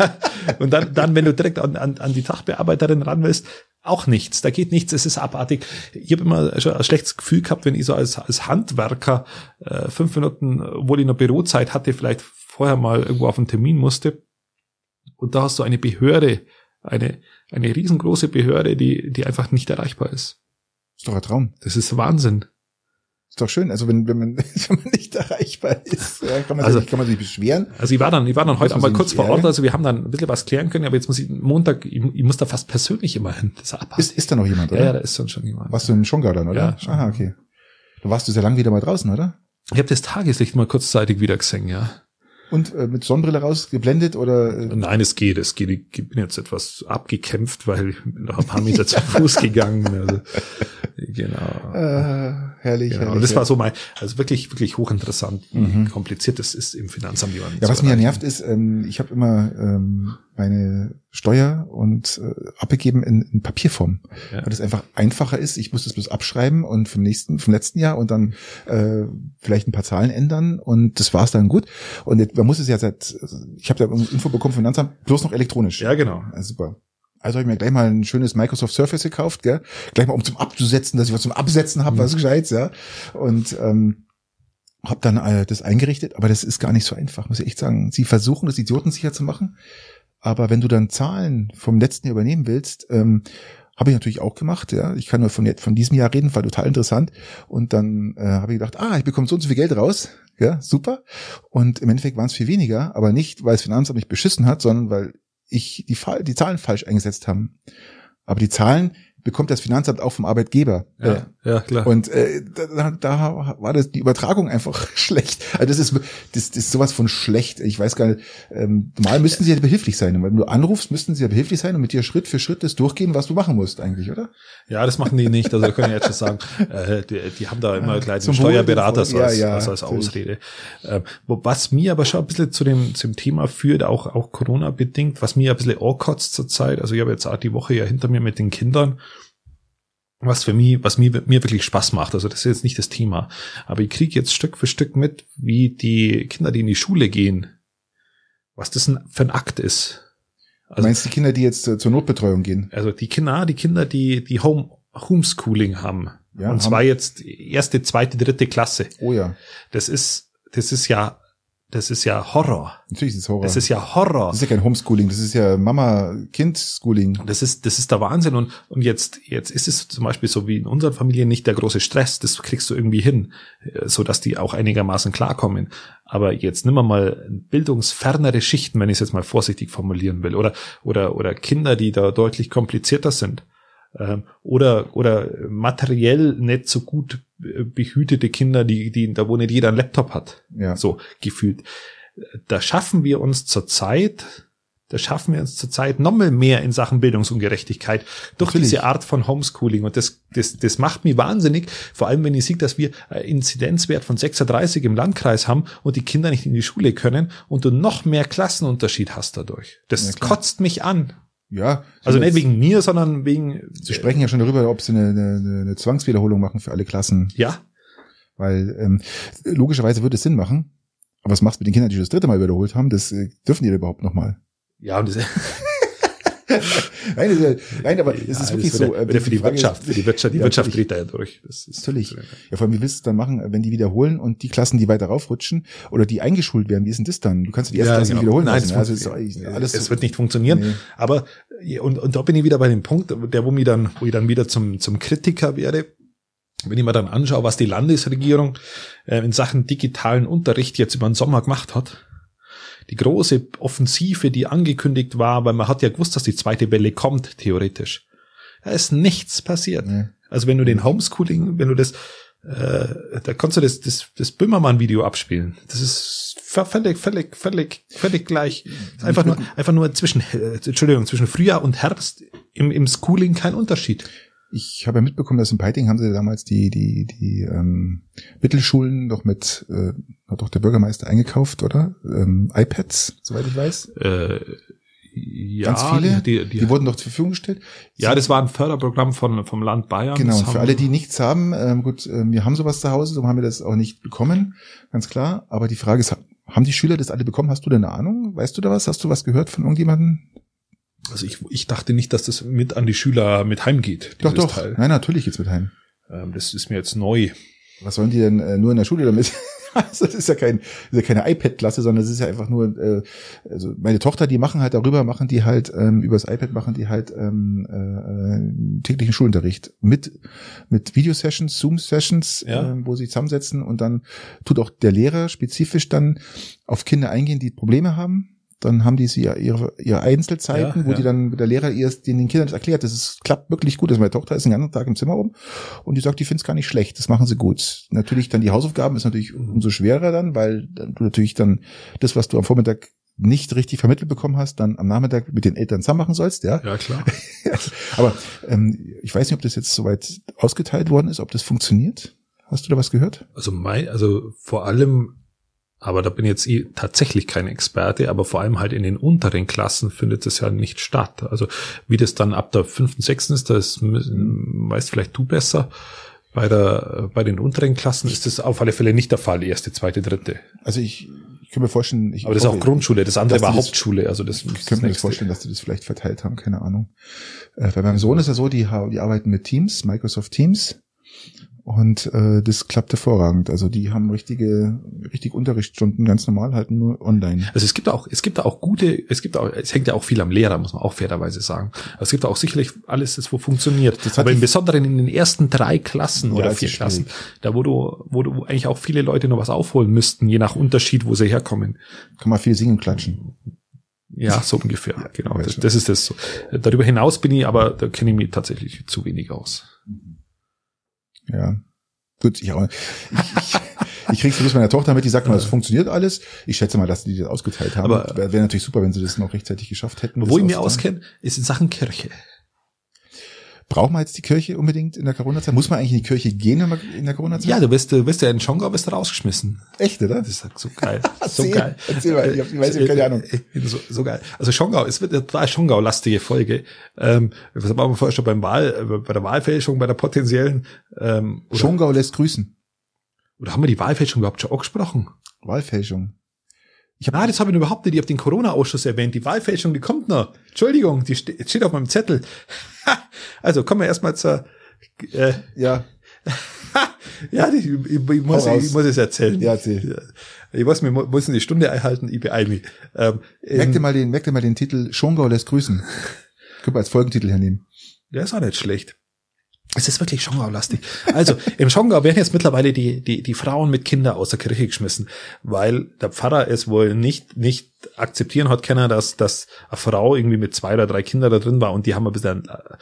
Und dann, dann, wenn du direkt an, an, an die Sachbearbeiterin ran willst, auch nichts. Da geht nichts. Es ist abartig. Ich habe immer schon ein schlechtes Gefühl gehabt, wenn ich so als, als Handwerker äh, fünf Minuten, obwohl ich noch Bürozeit hatte, vielleicht vorher mal irgendwo auf einen Termin musste. Und da hast du eine Behörde, eine, eine riesengroße Behörde, die, die einfach nicht erreichbar ist. Ist doch ein Traum. Das ist Wahnsinn. Ist doch schön. Also wenn, wenn, man, wenn man nicht erreichbar ist, ja, kann, man Also- sich, kann man sich beschweren. Also ich war dann, ich war dann heute einmal kurz vor Ort, also wir haben dann ein bisschen was klären können, aber jetzt muss ich Montag, ich, ich muss da fast persönlich immer hin. Das ist. Ist, da noch jemand, oder? Ja, ja, da ist dann schon jemand. Warst du in Schongau dann, oder? Ja. Aha, okay. Du warst du sehr lang wieder mal draußen, oder? Ich habe das Tageslicht mal kurzzeitig wieder gesehen, ja. Und äh, mit Sonnenbrille rausgeblendet oder äh, Nein, es geht, es geht. Ich bin jetzt etwas abgekämpft, weil ich bin noch ein paar Meter zu Fuß gegangen. Also Genau. Äh, herrlich, genau. herrlich. Und das ja. war so mein, also wirklich, wirklich hochinteressant, wie Mhm. kompliziert das ist im Finanzamt. Ja, was mir erreichen. nervt ist, ähm, ich habe immer ähm, meine Steuer und äh, abgegeben in, in Papierform, Ja. weil das einfach einfacher ist. Ich muss das bloß abschreiben und vom nächsten, vom letzten Jahr und dann äh, vielleicht ein paar Zahlen ändern und das war's dann gut. Und jetzt, man muss es ja seit, ich habe da Info bekommen vom Finanzamt, bloß noch elektronisch. Ja, genau. Ja, super. Also habe ich mir gleich mal ein schönes Microsoft Surface gekauft, gell? Gleich mal um zum Abzusetzen, dass ich was zum Absetzen habe, was Mhm. Gescheites, ja. Und ähm, habe dann äh, das eingerichtet, aber das ist gar nicht so einfach, muss ich echt sagen. Sie versuchen, das idiotensicher zu machen, aber wenn du dann Zahlen vom letzten Jahr übernehmen willst, ähm, habe ich natürlich auch gemacht, ja. Ich kann nur von, jetzt- von diesem Jahr reden, war total interessant. Und dann äh, habe ich gedacht, ah, ich bekomme so und so viel Geld raus. Ja, super. Und im Endeffekt waren es viel weniger, aber nicht, weil das Finanzamt mich beschissen hat, sondern weil ich die, die Zahlen falsch eingesetzt haben. Aber die Zahlen bekommt das Finanzamt auch vom Arbeitgeber. Äh, Ja, ja, klar. und äh, da, da war das die Übertragung einfach schlecht. Also das ist das, das ist sowas von schlecht. Ich weiß gar nicht. Ähm, normal müssten sie ja behilflich sein. Wenn du anrufst, müssten sie ja behilflich sein und mit dir Schritt für Schritt das durchgehen, was du machen musst eigentlich, oder? Ja, das machen die nicht. Also können wir jetzt schon sagen, äh, die, die haben da immer gleich den Steuerberater so als, Ja, ja, als, als. Ausrede. Ähm, was mir aber schon ein bisschen zu dem, zum Thema führt, auch, auch Corona bedingt, was mir ein bisschen ankotzt zur Zeit, also ich habe jetzt auch die Woche ja hinter mir mit den Kindern, was für mich, was mir, mir wirklich Spaß macht. Also das ist jetzt nicht das Thema. Aber ich kriege jetzt Stück für Stück mit, wie die Kinder, die in die Schule gehen, was das für ein Akt ist. Du meinst die Kinder, die jetzt äh, zur Notbetreuung gehen? Also die Kinder, die Kinder, die, die Home, Homeschooling haben. Ja, und zwar jetzt erste, zweite, dritte Klasse. Oh ja, Das ist, das ist ja, das ist ja Horror. natürlich ist es Horror. Das ist ja Horror. das ist ja kein Homeschooling, das ist ja Mama-Kind-Schooling. Das ist, das ist der Wahnsinn. Und, und jetzt, jetzt ist es zum Beispiel so wie in unseren Familien nicht der große Stress. Das kriegst du irgendwie hin, äh, so dass die auch einigermaßen klarkommen. Aber jetzt nimm mal bildungsfernere Schichten, wenn ich es jetzt mal vorsichtig formulieren will, oder, oder, oder Kinder, die da deutlich komplizierter sind. Ähm, oder, oder materiell nicht so gut behütete Kinder, die, die, da wo nicht jeder einen Laptop hat Ja. so gefühlt. Da schaffen wir uns zurzeit, da schaffen wir uns zurzeit noch mal mehr in Sachen Bildungsungerechtigkeit durch Natürlich. diese Art von Homeschooling. Und das, das, das macht mich wahnsinnig, vor allem wenn ich sehe, dass wir einen Inzidenzwert von 36 im Landkreis haben und die Kinder nicht in die Schule können und du noch mehr Klassenunterschied hast dadurch. Das Ja, kotzt mich an. Ja. Also nicht wegen mir, sondern wegen, Sie sprechen ja schon darüber, ob sie eine, eine, eine Zwangswiederholung machen für alle Klassen. ja, Weil ähm, logischerweise würde es Sinn machen. Aber was machst du mit den Kindern, die schon das dritte Mal wiederholt haben? Das äh, dürfen die überhaupt noch mal. ja, und das, Nein, ist, ja- nein aber es Ja, ist wirklich so. wird ja- äh, für die Frage Wirtschaft, ist- für die Wirtschaft, die Ja, Wirtschaft dreht da ja durch. Das ist Natürlich. Ja, vor allem, wie willst du es dann machen, wenn die wiederholen und die Klassen, die weiter raufrutschen oder die eingeschult werden? Wie ist denn das dann? Du kannst die erste Ja, Klasse genau. wiederholen Nein, lassen. das Also ist alles es so- wird nicht funktionieren. Nee. Aber und, und da bin ich wieder bei dem Punkt, der wo mir dann, wo ich dann wieder zum zum Kritiker werde, wenn ich mir dann anschaue, was die Landesregierung äh, in Sachen digitalen Unterricht jetzt über den Sommer gemacht hat. Die große Offensive, die angekündigt war, weil man hat ja gewusst, dass die zweite Welle kommt, theoretisch. Da ist nichts passiert. Nee. Also wenn du den Homeschooling, wenn du das, äh, da kannst du das, das, das Böhmermann-Video abspielen. Das ist völlig, völlig, völlig, völlig gleich. Einfach nur, einfach nur zwischen, äh, Entschuldigung, zwischen Frühjahr und Herbst im, im Schooling kein Unterschied. Ich habe ja mitbekommen, dass in Peiting haben sie damals die die die ähm, Mittelschulen doch mit äh, hat doch der Bürgermeister eingekauft, oder? Ähm, iPads, soweit ich weiß. Äh, ja, Ganz viele. Die, die, Die wurden doch zur Verfügung gestellt. ja, das war ein Förderprogramm von, vom Land Bayern. Genau, für alle, die nichts haben, ähm, gut, ähm, wir haben sowas zu Hause, so haben wir das auch nicht bekommen, ganz klar. Aber die Frage ist, haben die Schüler das alle bekommen? Hast du denn eine Ahnung? Weißt du da was? Hast du was gehört von irgendjemandem? Also ich, ich dachte nicht, dass das mit an die Schüler mit heimgeht. Doch, doch. Teil. Nein, natürlich geht's mit heim. Ähm, das ist mir jetzt neu. Was sollen die denn äh, nur in der Schule damit? also das ist ja kein, das ist ja keine iPad-Klasse, sondern es ist ja einfach nur, äh, also meine Tochter, die machen halt darüber, machen die halt ähm, übers iPad machen die halt ähm, äh, täglichen Schulunterricht mit mit Videosessions, Zoom-Sessions, Ja. ähm, wo sie zusammensetzen und dann tut auch der Lehrer spezifisch dann auf Kinder eingehen, die Probleme haben. Dann haben die sie ja ihre, ihre Einzelzeiten, Ja, wo ja. die dann der Lehrer ihr den, den Kindern das erklärt. Das ist, klappt wirklich gut. Also meine Tochter ist den ganzen Tag im Zimmer oben und die sagt, die findet es gar nicht schlecht. Das machen sie gut. Natürlich dann die Hausaufgaben ist natürlich umso schwerer dann, weil du natürlich dann das, was du am Vormittag nicht richtig vermittelt bekommen hast, dann am Nachmittag mit den Eltern zusammen machen sollst, ja. Ja, klar. Aber ähm, ich weiß nicht, ob das jetzt soweit ausgeteilt worden ist, ob das funktioniert? Hast du da was gehört? Also mein, also vor allem, aber da bin jetzt eh tatsächlich kein Experte, aber vor allem halt in den unteren Klassen findet es ja nicht statt. Also wie das dann ab der fünften, sechsten ist, das weißt vielleicht du besser. Bei der, bei den unteren Klassen ist das auf alle Fälle nicht der Fall, erste, zweite, dritte. Also ich, ich kann mir vorstellen, ich Aber das ist auch Grundschule, das andere war das- Hauptschule, also das Ich das könnte mir das vorstellen, dass die das vielleicht verteilt haben, keine Ahnung. Äh, bei meinem Sohn ist ja so, die, die arbeiten mit Teams, Microsoft Teams. Und äh, das klappt hervorragend. Also die haben richtige, richtig Unterrichtsstunden, ganz normal, halt nur online. Also es gibt auch, es gibt auch gute, es gibt auch, es hängt ja auch viel am Lehrer, muss man auch fairerweise sagen. Aber es gibt auch sicherlich alles, das wo funktioniert. Das Aber im Besonderen in den ersten drei Klassen Ja, oder vier Klassen, da wo du, wo du eigentlich auch viele Leute noch was aufholen müssten, je nach Unterschied, wo sie herkommen. Kann man viel singen und klatschen. Ja, so ungefähr. genau. weiß Das, das ist das so. Darüber hinaus bin ich, aber da kenne ich mich tatsächlich zu wenig aus. Ja. Gut, ich, auch- ich, ich, ich krieg's bloß meiner Tochter mit, die sagt mal, das funktioniert alles. Ich schätze mal, dass die das ausgeteilt haben. Aber- wäre wär natürlich super, wenn sie das noch rechtzeitig geschafft hätten. Wo ich mich auszuteilen. auskenne, ist in Sachen Kirche. Braucht man jetzt die Kirche unbedingt in der Corona-Zeit? Muss man eigentlich in die Kirche gehen wenn man in der Corona-Zeit? Ja, du wirst, du wirst ja in Schongau bist du rausgeschmissen. Echt, oder? Das ist so geil. so Erzähl, geil. erzähl mal, ich weiß, ich hab keine Ahnung. So, so geil. Also Schongau, es wird eine total Schongau-lastige Folge. Ähm, was haben wir vorher schon beim Wahl, äh, bei der Wahlfälschung, bei der potenziellen, ähm, oder, Schongau lässt grüßen. oder haben wir die Wahlfälschung überhaupt schon angesprochen? Wahlfälschung. Ich habe Nein, das habe ich überhaupt nicht. Ich habe den Corona-Ausschuss erwähnt. Die Wahlfälschung, die kommt noch. Entschuldigung, die ste steht auf meinem Zettel. also kommen wir erstmal zur, äh, ja, ja, ich, ich, ich, muss, ich muss es erzählen. Ja, erzähl. Ich muss mir muss die Stunde einhalten, ich beeile mich. Ähm, merk dir mal den, merk dir mal den Titel Schongau lässt grüßen. Können wir als Folgentitel hernehmen. der ist auch nicht schlecht. Es ist wirklich Schongau-lastig. Also, im Schongau werden jetzt mittlerweile die, die, die Frauen mit Kindern aus der Kirche geschmissen, weil der Pfarrer es wohl nicht, nicht akzeptieren hat können, dass, dass eine Frau irgendwie mit zwei oder drei Kindern da drin war und die haben ein bisschen, äh,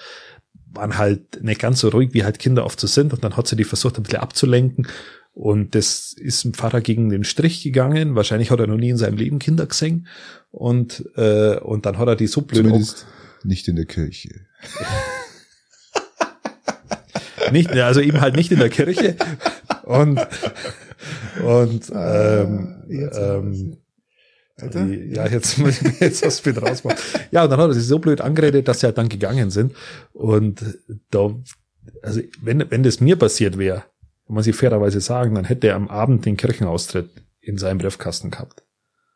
waren halt nicht ganz so ruhig, wie halt Kinder oft so sind und dann hat sie die versucht, ein bisschen abzulenken und das ist ein Pfarrer gegen den Strich gegangen. Wahrscheinlich hat er noch nie in seinem Leben Kinder gesehen und, äh, und dann hat er die so blöd Zumindest nicht in der Kirche. nicht, also eben halt nicht in der Kirche und und ähm, jetzt ähm, Alter? ja jetzt muss ich mir jetzt was mit rausmachen. Ja und dann hat er sich so blöd angeredet, dass sie halt dann gegangen sind und da also wenn wenn das mir passiert wäre, muss ich fairerweise sagen, dann hätte er am Abend den Kirchenaustritt in seinem Briefkasten gehabt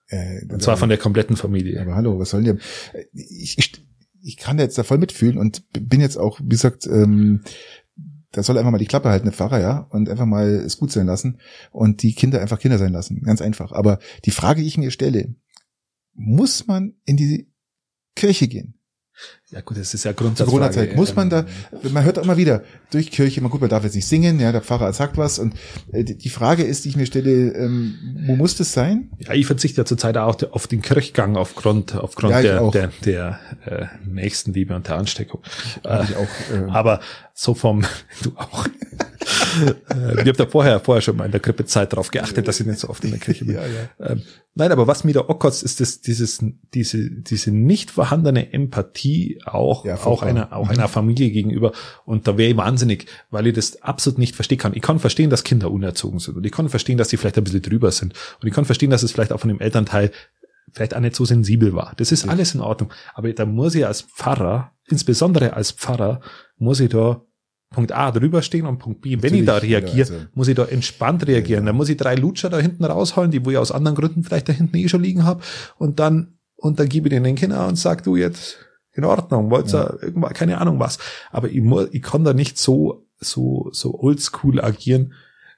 Äh, und zwar von der kompletten Familie. Aber hallo, was soll denn? Ich, ich, ich kann jetzt da voll mitfühlen und bin jetzt auch, wie gesagt, ähm, da soll einfach mal die Klappe halten, der Pfarrer, ja, und einfach mal es gut sein lassen und die Kinder einfach Kinder sein lassen. Ganz einfach. Aber die Frage, die ich mir stelle, muss man in die Kirche gehen? Ja gut, das ist ja Zur Grundsatzfrage. Corona-Zeit. Muss man da, man hört auch immer wieder durch Kirche, man gut, man darf jetzt nicht singen, ja, der Pfarrer sagt was und äh, die Frage ist, die ich mir stelle, ähm, wo muss das sein? Ja, ich verzichte ja zurzeit auch auf den Kirchgang aufgrund, aufgrund Ja, der, auch. der, der äh, Nächstenliebe und der Ansteckung. Äh, ich auch, äh, aber so vom, du auch. Äh, ich habe da vorher, vorher schon mal in der Grippezeit darauf geachtet, dass ich nicht so oft in der Kirche bin. Ja, ja. Ähm, nein, aber was mir da auch kotzt, ist das, dieses, diese, diese nicht vorhandene Empathie auch, Ja, auch einer, auch Mhm. einer Familie gegenüber. Und da wäre ich wahnsinnig, weil ich das absolut nicht verstehen kann. Ich kann verstehen, dass Kinder unerzogen sind. Und ich kann verstehen, dass sie vielleicht ein bisschen drüber sind. Und ich kann verstehen, dass es vielleicht auch von dem Elternteil vielleicht auch nicht so sensibel war. Das ist alles in Ordnung. Aber da muss ich als Pfarrer, insbesondere als Pfarrer, muss ich da Punkt A drüber stehen und Punkt B, wenn ich da Natürlich, ja, reagiere, also- muss ich da entspannt reagieren. Da muss ich drei Lutscher da hinten rausholen, die wo ich aus anderen Gründen vielleicht da hinten eh schon liegen habe. Und dann, und dann gebe ich denen den Kinder und sag du jetzt in Ordnung, wollt ihr Ja. irgendwas, keine Ahnung was. Aber ich, muss, ich kann da nicht so, so, so oldschool agieren.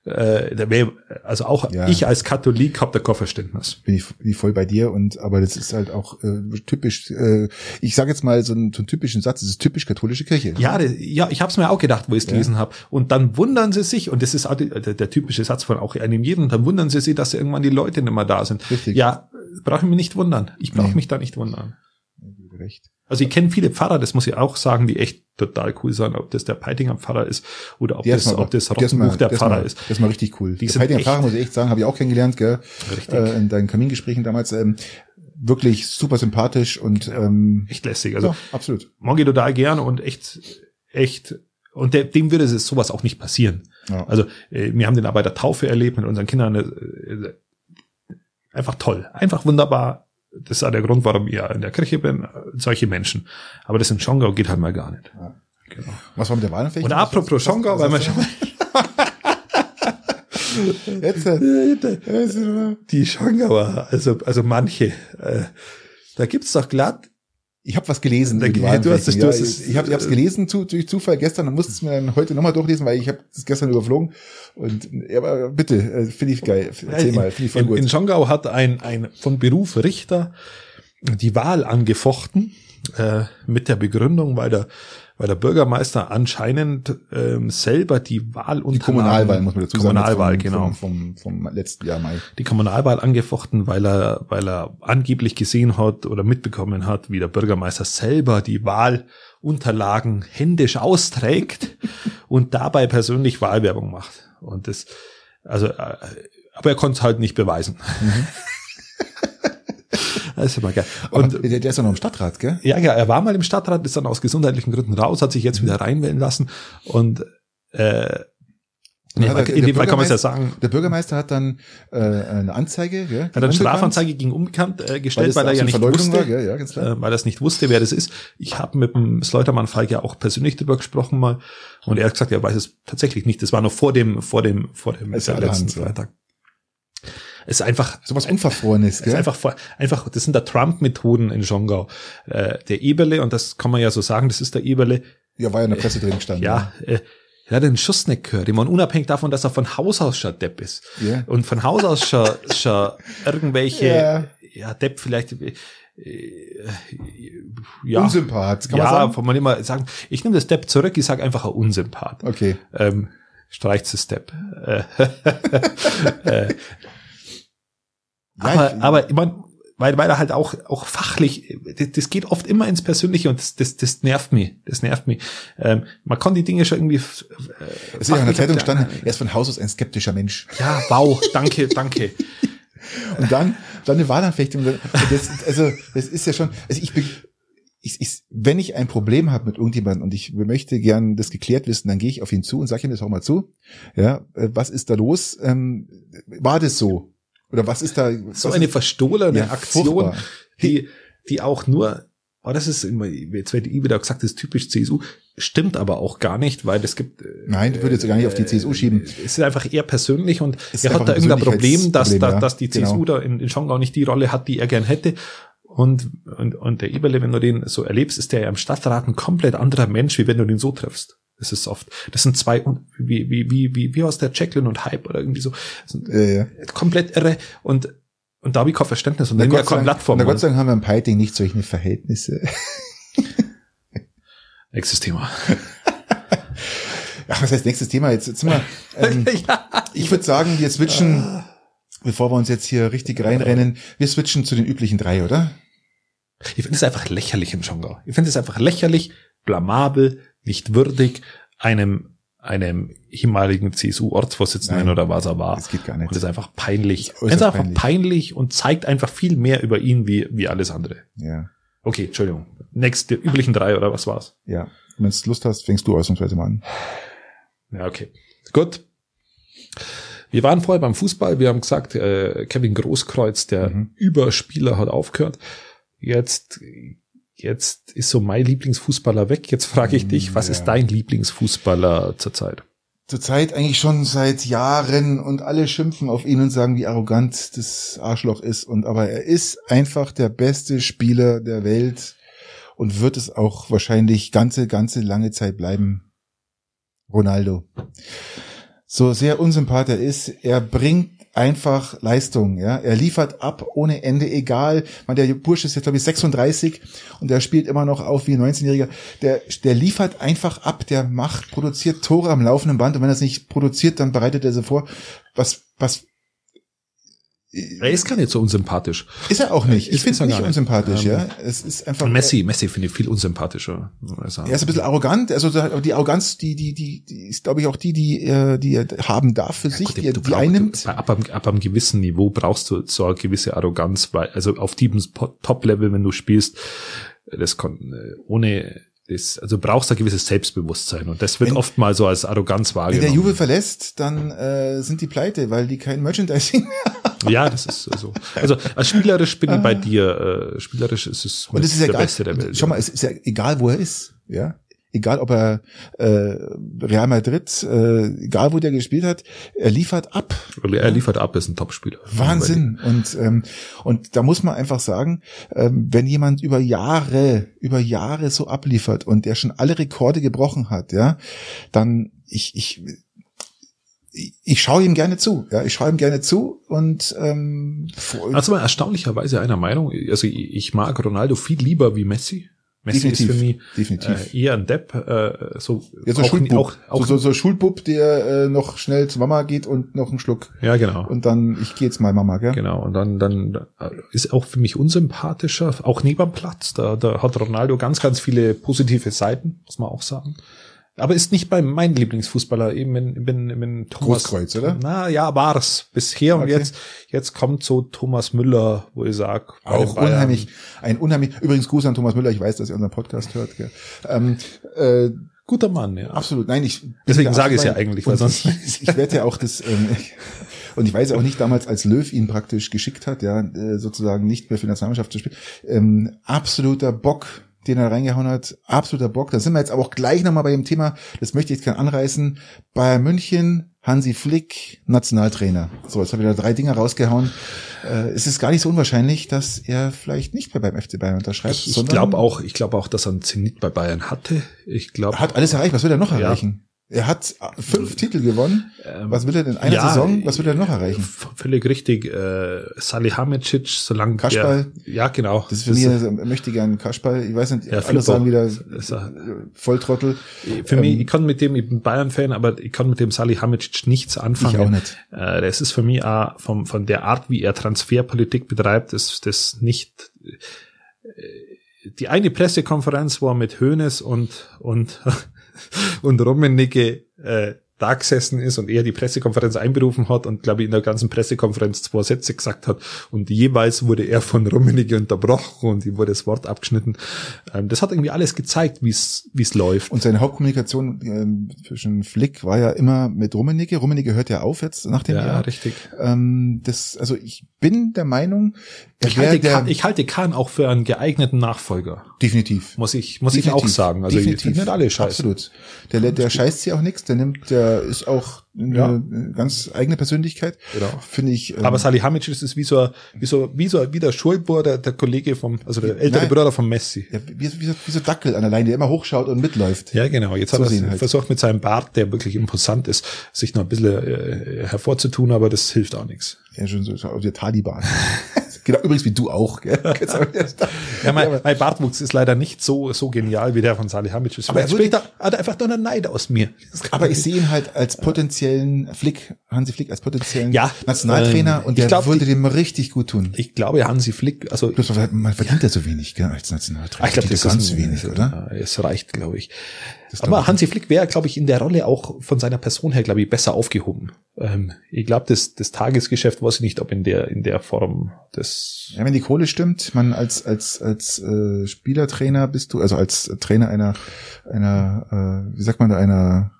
Äh, also auch Ja. ich als Katholik habe da kein Verständnis. bin ich, bin ich voll bei dir und aber das ist halt auch äh, typisch äh, ich sage jetzt mal so einen, so einen typischen Satz das ist typisch katholische Kirche Ja, das, ja, ich habe es mir auch gedacht, wo ich es Ja. gelesen habe. Und dann wundern sie sich, und das ist auch die, der, der typische Satz von auch einem jeden, dann wundern sie sich, dass irgendwann die Leute nicht mehr da sind. Richtig. Ja, brauche ich mich nicht wundern. Ich brauche Nee. mich da nicht wundern. recht Also ich kenne viele Pfarrer, das muss ich auch sagen, die echt total cool sind, ob das der Peitinger Pfarrer ist oder ob, Der das, mal- ob das der Rottenbuch der der Pfarrer mal- ist. Das ist mal richtig cool. Die sind Peitinger Fahrer muss ich echt sagen, habe ich auch kennengelernt, gell? Richtig. Äh, in deinen Kamingesprächen damals. Ähm, wirklich super sympathisch und ähm, Echt lässig. Also ja, absolut. ich total gern und echt, echt und der, dem würde es sowas auch nicht passieren. Ja. Also äh, wir haben den aber bei der Taufe erlebt mit unseren Kindern. Äh, äh, einfach toll, einfach wunderbar. Das ist auch der Grund, warum ich in der Kirche bin. Solche Menschen. Aber das in Schongau geht halt mal gar nicht. Ja. Genau. Was war mit der Wahlenfähigkeit? Und apropos Schongau, weil man schon Jetzt, äh, die Schongauer, also also manche, äh, da gibt's doch glatt ich habe was gelesen. Da- du hast es- du ja, hast es- ich habe es gelesen zu, durch Zufall gestern und musste es mir dann heute nochmal durchlesen, weil ich habe es gestern überflogen. Und ja, aber bitte, äh, finde ich geil. Erzähl mal, finde ich voll in, gut. in Schongau hat ein, ein von Beruf Richter die Wahl angefochten äh, mit der Begründung, weil der, weil der Bürgermeister anscheinend ähm, selber die Wahl die Kommunalwahl muss man dazu sagen. Kommunalwahl, genau. vom, Vom, vom, letzten Jahr Mai. Die Kommunalwahl angefochten, weil er, weil er angeblich gesehen hat oder mitbekommen hat, wie der Bürgermeister selber die Wahlunterlagen händisch austrägt und dabei persönlich Wahlwerbung macht. Und das, also, äh, aber er konnte es halt nicht beweisen. das ist immer geil. Und Und der, der ist ja noch im Stadtrat, gell? ja, ja, er war mal im Stadtrat, ist dann aus gesundheitlichen Gründen raus, hat sich jetzt wieder reinwählen lassen und äh, nee, Ja, der- in dem Fall kann man es ja sagen, Der Bürgermeister hat dann äh, eine Anzeige, er hat eine Strafanzeige gegen Unbekannt äh, weil, gestellt, das weil, er ja nicht wusste, war? Ja, äh, weil er es nicht wusste, wer das ist. Ich habe mit dem Sleutermann Falk ja auch persönlich drüber gesprochen mal und er hat gesagt, er weiß es tatsächlich nicht. Das war noch vor dem, vor dem, vor dem ja letzten ja. Freitag. Es ist einfach, so was Unverfrorenes, es ist gell? einfach, einfach, das sind da Trump-Methoden in Schongau. Äh, der Eberle, und das kann man ja so sagen, das ist der Eberle, ja, war ja in der Presse drin gestanden. ja, äh, er hat den Schuss nicht gehört. Ich meine, unabhängig davon, dass er von Haus aus schon Depp ist. Ja. Und von Haus aus schon, schon irgendwelche, Ja. ja, Depp vielleicht, äh, ja, Unsympath, kann ja, man sagen? kann man immer sagen. Ich nehme das Depp zurück, ich sage einfach ein Unsympath. Okay. Ähm, streicht das Depp. Äh, äh, Ja, aber, ich- aber ich mein, weil, weil er halt auch, auch fachlich, das, das geht oft immer ins Persönliche und das, das, das nervt mich. Das nervt mich. Ähm, man kann die Dinge schon irgendwie. Äh, Es ist ja auch in der Zeitung gestanden, er ist von Haus aus ein skeptischer Mensch. Ja, wow, danke, danke. Und dann, dann eine Wahlanfechtung. Das, also, das ist ja schon, also ich bin, ich, ich, wenn ich ein Problem habe mit irgendjemandem und ich möchte gern das geklärt wissen, dann gehe ich auf ihn zu und sage ihm das auch mal zu. Ja, äh, was ist da los? Ähm, war das so? Oder was ist da? So eine verstohlene Ja, Aktion, furchtbar. die, die auch nur, oh, das ist immer, jetzt wird ich wieder gesagt, das ist typisch CSU, stimmt aber auch gar nicht, weil es gibt. äh, Nein, ich würde jetzt gar nicht auf die CSU schieben. Es ist einfach eher persönlich und Es er hat da ein irgendein Problem, dass, Persönlichkeitsproblem, dass, ja. dass die Genau. CSU da in, in Schongau nicht die Rolle hat, die er gern hätte. Und, und, und der Eberle, wenn du den so erlebst, ist der ja im Stadtrat ein komplett anderer Mensch, wie wenn du den so triffst. Das ist oft, das sind zwei, wie, wie, wie, wie, wie aus der Jacqueline und Hype oder irgendwie so, äh, ja. komplett irre und, und da habe ich kein Verständnis und dann ja keine Plattform. na Gott sei Dank haben wir im Piting nicht solche Verhältnisse. Nächstes Thema. Ach, was heißt nächstes Thema? Jetzt, jetzt wir, ähm, ja. ich würde sagen, wir switchen, bevor wir uns jetzt hier richtig reinrennen, wir switchen zu den üblichen drei, oder? Ich finde es einfach lächerlich im Schongau. Ich finde es einfach lächerlich, blamabel, nicht würdig einem, einem ehemaligen CSU-Ortsvorsitzenden oder was er war. Das geht gar Und nicht. das ist einfach peinlich. Das ist ist einfach peinlich. peinlich. und zeigt einfach viel mehr über ihn wie, wie alles andere. Ja, Okay, Entschuldigung. Next, die üblichen drei oder was war's? ja. Wenn du Lust hast, fängst du ausnahmsweise mal an. Ja, okay. Gut. Wir waren vorher beim Fußball. Wir haben gesagt, äh, Kevin Großkreuz, der Mhm. Überspieler, hat aufgehört. Jetzt, jetzt ist so mein Lieblingsfußballer weg. Jetzt frage ich dich, was Ja. ist dein Lieblingsfußballer zurzeit? Zurzeit eigentlich schon seit Jahren und alle schimpfen auf ihn und sagen, wie arrogant das Arschloch ist. Und aber er ist einfach der beste Spieler der Welt und wird es auch wahrscheinlich ganze, ganze lange Zeit bleiben. Ronaldo. So sehr unsympath er ist, er bringt einfach Leistung, ja. Er liefert ab ohne Ende, egal. Man, der Bursch ist jetzt, glaube ich, 36 und der spielt immer noch auf wie ein 19-Jähriger. Der, der liefert einfach ab, der macht, produziert Tore am laufenden Band und wenn er es nicht produziert, dann bereitet er sie vor. Was, was, Er ist gar nicht so unsympathisch. ist er auch nicht. Ich Ist- finde ist ihn nicht nicht. unsympathisch, Ähm, ja. Es ist einfach. Messi, Messi finde ich viel unsympathischer. Er ist ein bisschen arrogant, also so- die Arroganz, die, die, die, die ist, glaube ich, auch die, die, äh, die er haben darf für sich, Gut, die du die brauchst- einnimmt. du- Ab, einem- ab einem gewissen Niveau brauchst du so eine gewisse Arroganz, weil, also auf diesem Top-Level, wenn du spielst, das kann, äh, ohne, das, also du brauchst ein gewisses Selbstbewusstsein und das wird Wenn- oft mal so als Arroganz Wenn wahrgenommen. der Juve verlässt, dann äh, sind die pleite, weil die kein Merchandising Ja, das ist so. Also als spielerisch bin ich bei dir. Äh, spielerisch ist es Und es ist der egal. Beste der Welt. Schau mal, es ist ja egal, wo er ist. Ja, egal, ob er äh, Real Madrid, äh, egal wo der gespielt hat, er liefert ab. er liefert ab, ist ein Topspieler. Wahnsinn. Und ähm, und da muss man einfach sagen, ähm, wenn jemand über Jahre, über Jahre so abliefert und der schon alle Rekorde gebrochen hat, ja, dann ich ich ich, schaue ihm gerne zu, ja, ich schaue ihm gerne zu und ähm, Also mal erstaunlicherweise einer Meinung. Also ich, mag Ronaldo viel lieber wie Messi. Messi Definitiv, ist für mich definitiv. Äh, eher ein Depp. Äh, so Ja, so auch, Schulbub. auch, auch so, so, so Schulbub, der äh, noch schnell zu Mama geht und noch einen Schluck. ja genau. Und dann, ich gehe jetzt mal Mama, gell? Genau, und dann, dann äh, ist auch für mich unsympathischer, auch neben dem Platz. Da, da hat Ronaldo ganz, ganz viele positive Seiten, muss man auch sagen. Aber ist nicht bei meinem Lieblingsfußballer, eben in, in, in Thomas. Großkreuz, oder? Na ja, war's bisher. Und Okay. jetzt, jetzt kommt so Thomas Müller, wo ich sag, Auch unheimlich, ein unheimlich, übrigens Gruß an Thomas Müller, ich weiß, dass er unseren Podcast hört, gell? Ähm, äh, Guter Mann, ja. absolut, nein, ich. Deswegen sage ich es ja eigentlich, weil und sonst- Ich, ich werde ja auch das, ähm, und ich weiß auch nicht damals, als Löw ihn praktisch geschickt hat, ja, äh, sozusagen nicht mehr für die Nationalmannschaft zu spielen, ähm, absoluter Bock, den er reingehauen hat, absoluter Bock. Da sind wir jetzt aber auch gleich nochmal bei dem Thema, das möchte ich jetzt gerne anreißen. Bayern München, Hansi Flick, Nationaltrainer. So, jetzt habe ich da drei Dinge rausgehauen. Äh, es ist gar nicht so unwahrscheinlich, dass er vielleicht nicht mehr beim FC Bayern unterschreibt. Ich, glaube auch, ich glaube auch, dass er einen Zenit bei Bayern hatte. Ich glaube, Er hat alles erreicht. Was will er noch Ja. erreichen? Er hat fünf Titel gewonnen. Ähm, Was will er denn in einer ja, Saison? Was will er noch erreichen? Völlig richtig. Äh, Salihamidzic, solange Kaschball. Der, ja, genau. Das ist für mich, er möchte gern Kasperl. Ich weiß nicht, Ja, alle sagen wieder er- äh, Volltrottel. Für Ähm, mich, ich kann mit dem, ich bin Bayern-Fan, aber ich kann mit dem Salihamidzic nichts anfangen. Ich auch nicht. Äh, das ist für mich auch vom, von der Art, wie er Transferpolitik betreibt, ist das nicht, äh, die eine Pressekonferenz, wo er mit Hoeneß und, und, und Rummenigge, äh, da gesessen ist und er die Pressekonferenz einberufen hat und glaube ich in der ganzen Pressekonferenz zwei Sätze gesagt hat und jeweils wurde er von Rummenigge unterbrochen und ihm wurde das Wort abgeschnitten. Ähm, das hat irgendwie alles gezeigt, wie es wie es läuft. Und seine Hauptkommunikation ähm, zwischen Flick war ja immer mit Rummenigge. Rummenigge hört ja auf jetzt nach dem ja, Jahr. richtig. Ähm, das, also ich bin der Meinung, Ich halte, der Kahn, ich halte Kahn auch für einen geeigneten Nachfolger. definitiv. Muss ich, muss ich auch Definitiv. sagen. Also Definitiv. nicht alle scheiße. Absolut. Der, der scheißt sie auch nichts. Der nimmt, der ist auch eine Ja. ganz eigene Persönlichkeit. Genau. Finde ich. ähm, Aber Salihamidzic ist wie so, wie so, wie so, wie der Schulbohr, der, der Kollege vom, also der ältere Nein. Bruder von Messi. ja, wie, wie, so, wie so Dackel an der Leine, der immer hochschaut und mitläuft. Ja, genau. Jetzt hat So er sehen halt. versucht mit seinem Bart, der wirklich imposant ist, sich noch ein bisschen äh, hervorzutun, aber das hilft auch nichts. Ja, schon so, so der Taliban. genau, übrigens wie du auch. Gell? Ja, mein, mein Bartwuchs ist leider nicht so, so genial wie der von Salihamidzic. Aber Aber er spricht hat einfach nur einen Neid aus mir. Aber ich sehe ihn halt als potenziellen Flick, Hansi Flick als potenziellen Ja, Nationaltrainer ähm, und ich der glaub, würde dem richtig gut tun. Ich glaube, Hansi Flick, also Bloß, man verdient ja so wenig, gell, als Nationaltrainer. Ah, ich glaube, das ist ganz ein- wenig, oder? Es reicht, glaube ich. Aber Hansi Flick wäre, glaube ich, in der Rolle auch von seiner Person her, glaube ich, besser aufgehoben. Ähm, ich glaube, das, das Tagesgeschäft weiß ich nicht, ob in der in der Form das. Ja, wenn die Kohle stimmt, man als als als äh, Spielertrainer bist du, also als Trainer einer einer, äh, wie sagt man da, einer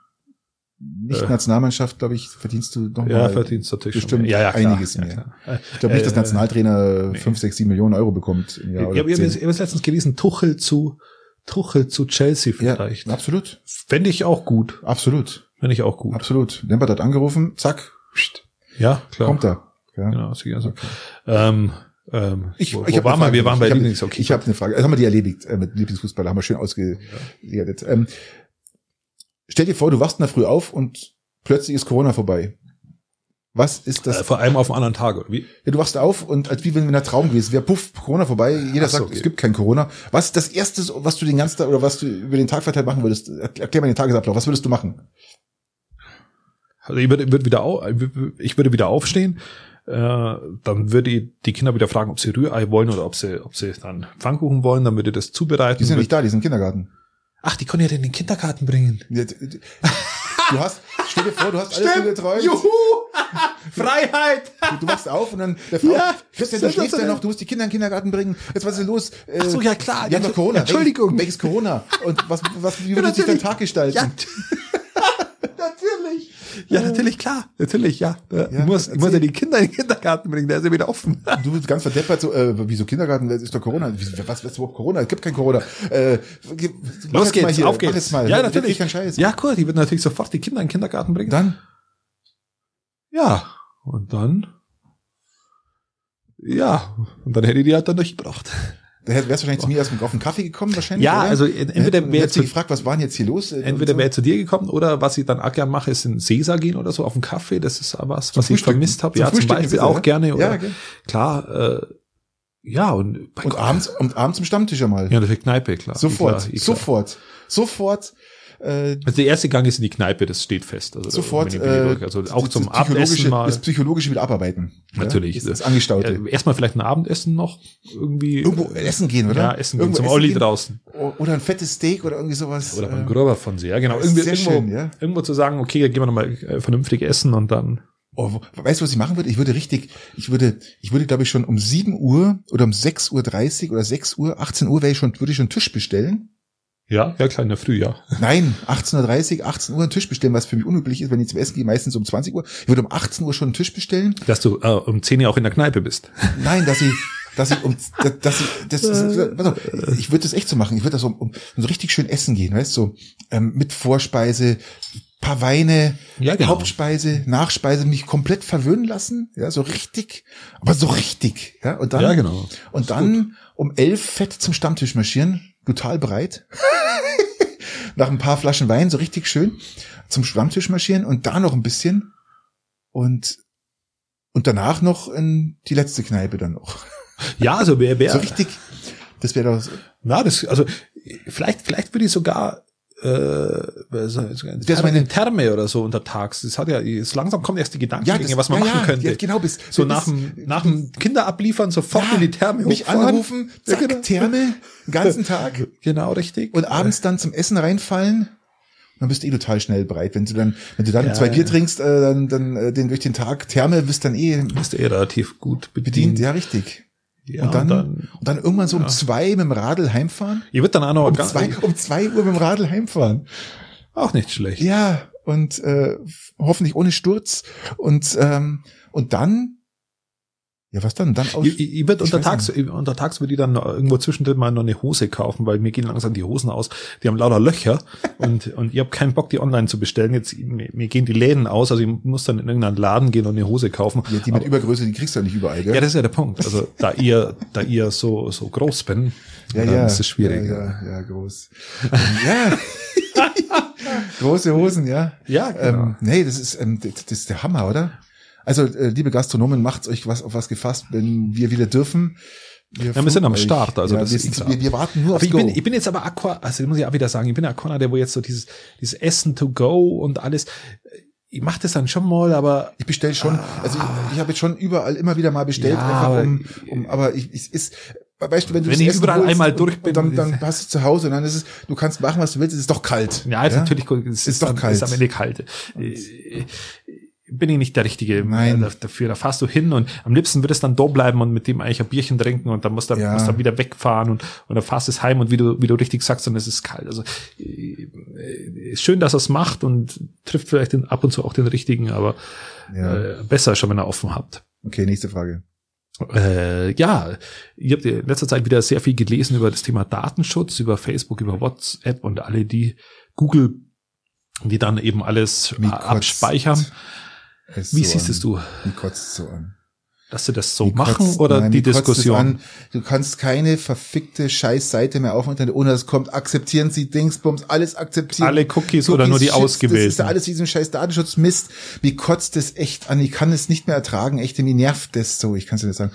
nicht Äh. Nationalmannschaft, glaube ich, verdienst du noch Ja, verdienst natürlich bestimmt mehr. Ja, ja, klar, einiges ja, mehr. Ich glaube nicht, dass Äh, Nationaltrainer fünf, sechs, sieben Millionen Euro bekommt im Jahr. habe ich hab letztens gelesen, Tuchel zu Tuchel zu Chelsea ja, vielleicht. absolut, Fände ich auch gut. absolut, Fände ich auch gut. absolut. Lambert hat angerufen, zack, Ja, klar. kommt er. Ja. Genau, sicher so. Ähm, ähm, Ich, wo, ich wo waren wir? Wir waren bei Lieblings. Okay. Ich habe eine Frage. Also haben wir die erledigt äh, mit Lieblingsfußballer, haben wir schön ausgewertet. Ähm, stell dir vor, du wachst in der Früh auf und plötzlich ist Corona vorbei. Was ist das? äh, vor allem auf einen anderen Tag, oder wie? Ja, du wachst auf und als wie wenn ein Traum gewesen wäre, puff, Corona vorbei. Jeder so, sagt, okay. es gibt kein Corona. Was ist das Erste, was du den ganzen Tag oder was du über den Tag verteilt machen würdest? Erklär mal den Tagesablauf. Was würdest du machen? Also ich würde, würde wieder ich würde wieder aufstehen. Äh, dann würde ich die Kinder wieder fragen, ob sie Rührei wollen oder ob sie, ob sie dann Pfannkuchen wollen. Dann würde ich das zubereiten. Die sind nicht da, die sind im Kindergarten. Ach, die können ja in den Kindergarten bringen. Du hast, Stell dir vor, du hast alles nur geträumt. Juhu! Freiheit! Du, du wachst auf und dann der Frau, Ja. Christian, du schläfst ja noch, du musst die Kinder in den Kindergarten bringen. Jetzt was ist los? Äh, Ach so, ja, klar. Wir haben doch Corona. Entschuldigung. Welches, welches Corona? Und was, was, wie würde sich dein Tag gestalten? Ja. Ja, natürlich, klar. Natürlich, ja. ja ich muss, ich muss ja erzähl. die Kinder in den Kindergarten bringen, der ist ja wieder offen. Du bist ganz verdeppert, so, äh, wieso Kindergarten, das ist doch Corona. Was, was ist überhaupt Corona? Es gibt kein Corona. Äh, Los geht's, hier, auf Mach geht's. jetzt mal. Ja, natürlich. Kein Scheiß. Ja, cool, die wird natürlich sofort die Kinder in den Kindergarten bringen. Dann, Ja, und dann, ja, und dann hätte die halt dann durchgebracht. Da wärst du wahrscheinlich zu mir erst auf einen Kaffee gekommen, wahrscheinlich. Ja, oder? also entweder wäre zu, gefragt, was war denn jetzt hier los? Äh, entweder so. wäre zu dir gekommen oder was ich dann auch gern mache, ist in Sesa gehen oder so auf einen Kaffee. Das ist auch was, Zum was ich vermisst habe. Ja, zum Beispiel auch ja? gerne. Oder, Ja, gell. Klar, äh, ja, und Und abends, und abends im Stammtisch einmal. Ja, natürlich Kneipe, klar. Sofort, Klar, klar. sofort, sofort. Äh, Also der erste Gang ist in die Kneipe, das steht fest. Also da sofort. ich- ich Äh, also auch zum Abendessen mal. Das psychologische wieder abarbeiten. Natürlich. Ja? Das, das Angestaute. Äh, Erstmal vielleicht ein Abendessen noch irgendwie. Irgendwo essen gehen, oder? Ja, essen gehen, Irgendwo zum essen Olli gehen. draußen. Oder ein fettes Steak oder irgendwie sowas. Oder beim Äh, Gröber von sehr, genau. das Irgendwie irgendwo, schön, ja. irgendwo zu sagen, okay, gehen wir nochmal äh, vernünftig essen und dann. Oh, weißt du, was ich machen würde? Ich würde richtig, ich würde, ich würde, glaube ich, schon um 7 Uhr oder um 6.30 Uhr oder 6 Uhr, 18 Uhr wäre ich schon, würde ich schon einen Tisch bestellen. Ja, ja, klar, in der Früh, ja. Nein, 18.30 Uhr, 18 Uhr einen Tisch bestellen, was für mich unüblich ist, wenn ich zum Essen gehe, meistens um 20 Uhr. Ich würde um 18 Uhr schon einen Tisch bestellen. Dass du äh, um 10 Uhr auch in der Kneipe bist. Nein, dass ich, dass ich um, dass- dass ich, das, ist- ich würde das echt so machen. Ich würde das um, um so richtig schön essen gehen, weißt du, so, ähm, mit Vorspeise, paar Weine, Ja, genau. Hauptspeise, Nachspeise, mich komplett verwöhnen lassen, ja, so richtig, aber so richtig, ja, und dann, Ja, genau. und dann um elf fett zum Stammtisch marschieren, total bereit. Nach ein paar Flaschen Wein, so richtig schön, zum Stammtisch marschieren und da noch ein bisschen und, und danach noch in die letzte Kneipe dann noch. Ja, also wer, wer, So richtig, das wäre doch, so- na, das, also, vielleicht, vielleicht würde ich sogar, äh, wär's meine- eine Therme oder so untertags. Das hat ja, so langsam kommen erst die Gedanken, Ja, das- was man ja, machen könnte. ja, genau, bis- so bis- nach dem, nach dem Kinderabliefern sofort Ja, in die Therme mich hochfahren. anrufen, zack, genau. Therme, den ganzen Tag Genau, richtig. und abends dann zum Essen reinfallen. Dann bist du eh total schnell bereit. Wenn du dann, wenn du dann Ja, zwei. Bier trinkst, äh, dann, dann äh, den durch den Tag Therme bist dann eh bist du eh relativ gut bedient. bedient. Ja, richtig. Ja, und, dann, und dann irgendwann so um zwei mit dem Radl heimfahren. ihr wird dann auch noch Um zwei, um zwei Uhr mit dem Radl heimfahren. auch nicht schlecht. Ja, und äh, hoffentlich ohne Sturz. Und, ähm, und dann, ja, was dann? Dann aus, Ich, ich, würde untertags, untertags würde ich dann irgendwo zwischendrin mal noch eine Hose kaufen, weil mir gehen langsam die Hosen aus. Die haben lauter Löcher und, und ich habe keinen Bock, die online zu bestellen. Jetzt, mir, mir gehen die Läden aus, also ich muss dann in irgendeinen Laden gehen und eine Hose kaufen. ja, die mit Übergröße, die kriegst du ja nicht überall, gell? Ja, das ist ja der Punkt. Also da ihr, da ihr so, so groß bin, Ja, dann ja. ist es schwierig. Ja, ja, ja groß. ja. Große Hosen, ja. Ja, genau. Ähm, nee, das ist, ähm, das ist der Hammer, oder? Also, äh, liebe Gastronomen, macht euch was auf was gefasst, wenn wir wieder dürfen. Wir, Ja, wir sind am funken Start, also ja, das wir, ist wir, wir warten nur Aber ich Go. bin, ich bin jetzt aber Aqua, also muss ich auch wieder sagen, ich bin Aquana, der wo jetzt so dieses, dieses Essen to go und alles, ich mache das dann schon mal, aber Ich bestell schon, also ich, ich habe jetzt schon überall immer wieder mal bestellt, Ja, einfach aber- um, um aber ich, ich ist, weißt du, wenn du Wenn ich überall holst einmal durch bin, dann, dann ist- hast du zu Hause und dann ist es, du kannst machen, was du willst, es ist doch kalt. Ja, ist natürlich gut. Es Ist doch am- kalt. Ist am Ende kalt. Bin ich nicht der Richtige Nein. äh, dafür. Da fährst du hin und am liebsten würdest dann da bleiben und mit dem eigentlich ein Bierchen trinken und dann musst du, Ja. musst du wieder wegfahren und, und dann fahrst du es heim und wie du, wie du richtig sagst, dann ist es kalt. Also äh, ist schön, dass er es macht und trifft vielleicht den, ab und zu auch den richtigen, aber Ja. äh, besser schon, wenn er offen habt. Okay, nächste Frage. Äh, ja, ihr habt in letzter Zeit wieder sehr viel gelesen über das Thema Datenschutz, über Facebook, über WhatsApp und alle die Google, die dann eben alles äh, abspeichern. Es Wie so siehst es du? Mich kotzt so an. Dass sie das so Mich machen kotzt- oder nein, die Diskussion? An. Du kannst keine verfickte Scheißseite mehr auf Internet, ohne dass es kommt, akzeptieren Sie Dingsbums, alles akzeptieren. Alle Cookies oder nur die Shit, Das ist ausgewählten? ja alles diesen scheiß Datenschutz Mist. Wie kotzt es echt an? Ich kann es nicht mehr ertragen. Echt, mir nervt das so. Ich kann es dir nicht sagen.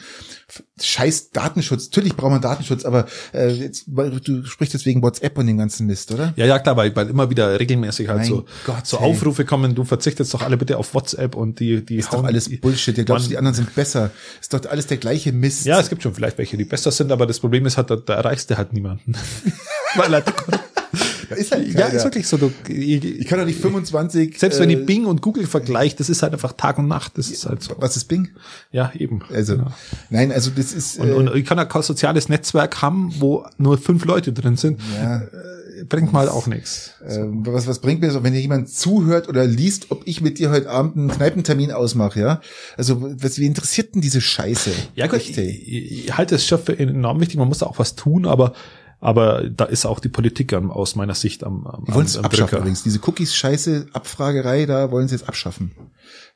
Scheiß Datenschutz. Natürlich braucht man Datenschutz, aber äh, jetzt, weil du sprichst jetzt wegen WhatsApp und dem ganzen Mist, oder? Ja, ja, klar, weil, weil immer wieder regelmäßig halt Mein so, Gott, so. Aufrufe kommen, du verzichtest doch alle bitte auf WhatsApp und die, die Ist doch alles Bullshit. Ihr glaubst, die anderen sind besser. Ist doch alles der gleiche Mist. Ja, es gibt schon vielleicht welche, die besser sind, aber das Problem ist halt, da, da erreichst du halt niemanden. weil halt, ist halt Ja, keiner. ist wirklich so. Du, Ich kann doch nicht 25. selbst wenn äh, ich Bing und Google vergleicht, das ist halt einfach Tag und Nacht. Das ist halt so. Was ist Bing? Ja, eben. Also, Genau. nein, also das ist. Und, äh, und ich kann ja kein soziales Netzwerk haben, wo nur fünf Leute drin sind. ja, Äh, Bringt mal auch nichts. äh, was, was bringt mir das, wenn dir jemand zuhört oder liest, ob ich mit dir heute Abend einen Kneipentermin ausmache, ja? Also, was, wie interessiert denn diese Scheiße? Ja gut, Echt, ich, ich, ich halte es schon für enorm wichtig. Man muss da auch was tun, aber aber da ist auch die Politik am- aus meiner Sicht am, am, wollen es abschaffen Drücker. übrigens. Diese Cookies-Scheiße, Abfragerei, da wollen sie jetzt abschaffen.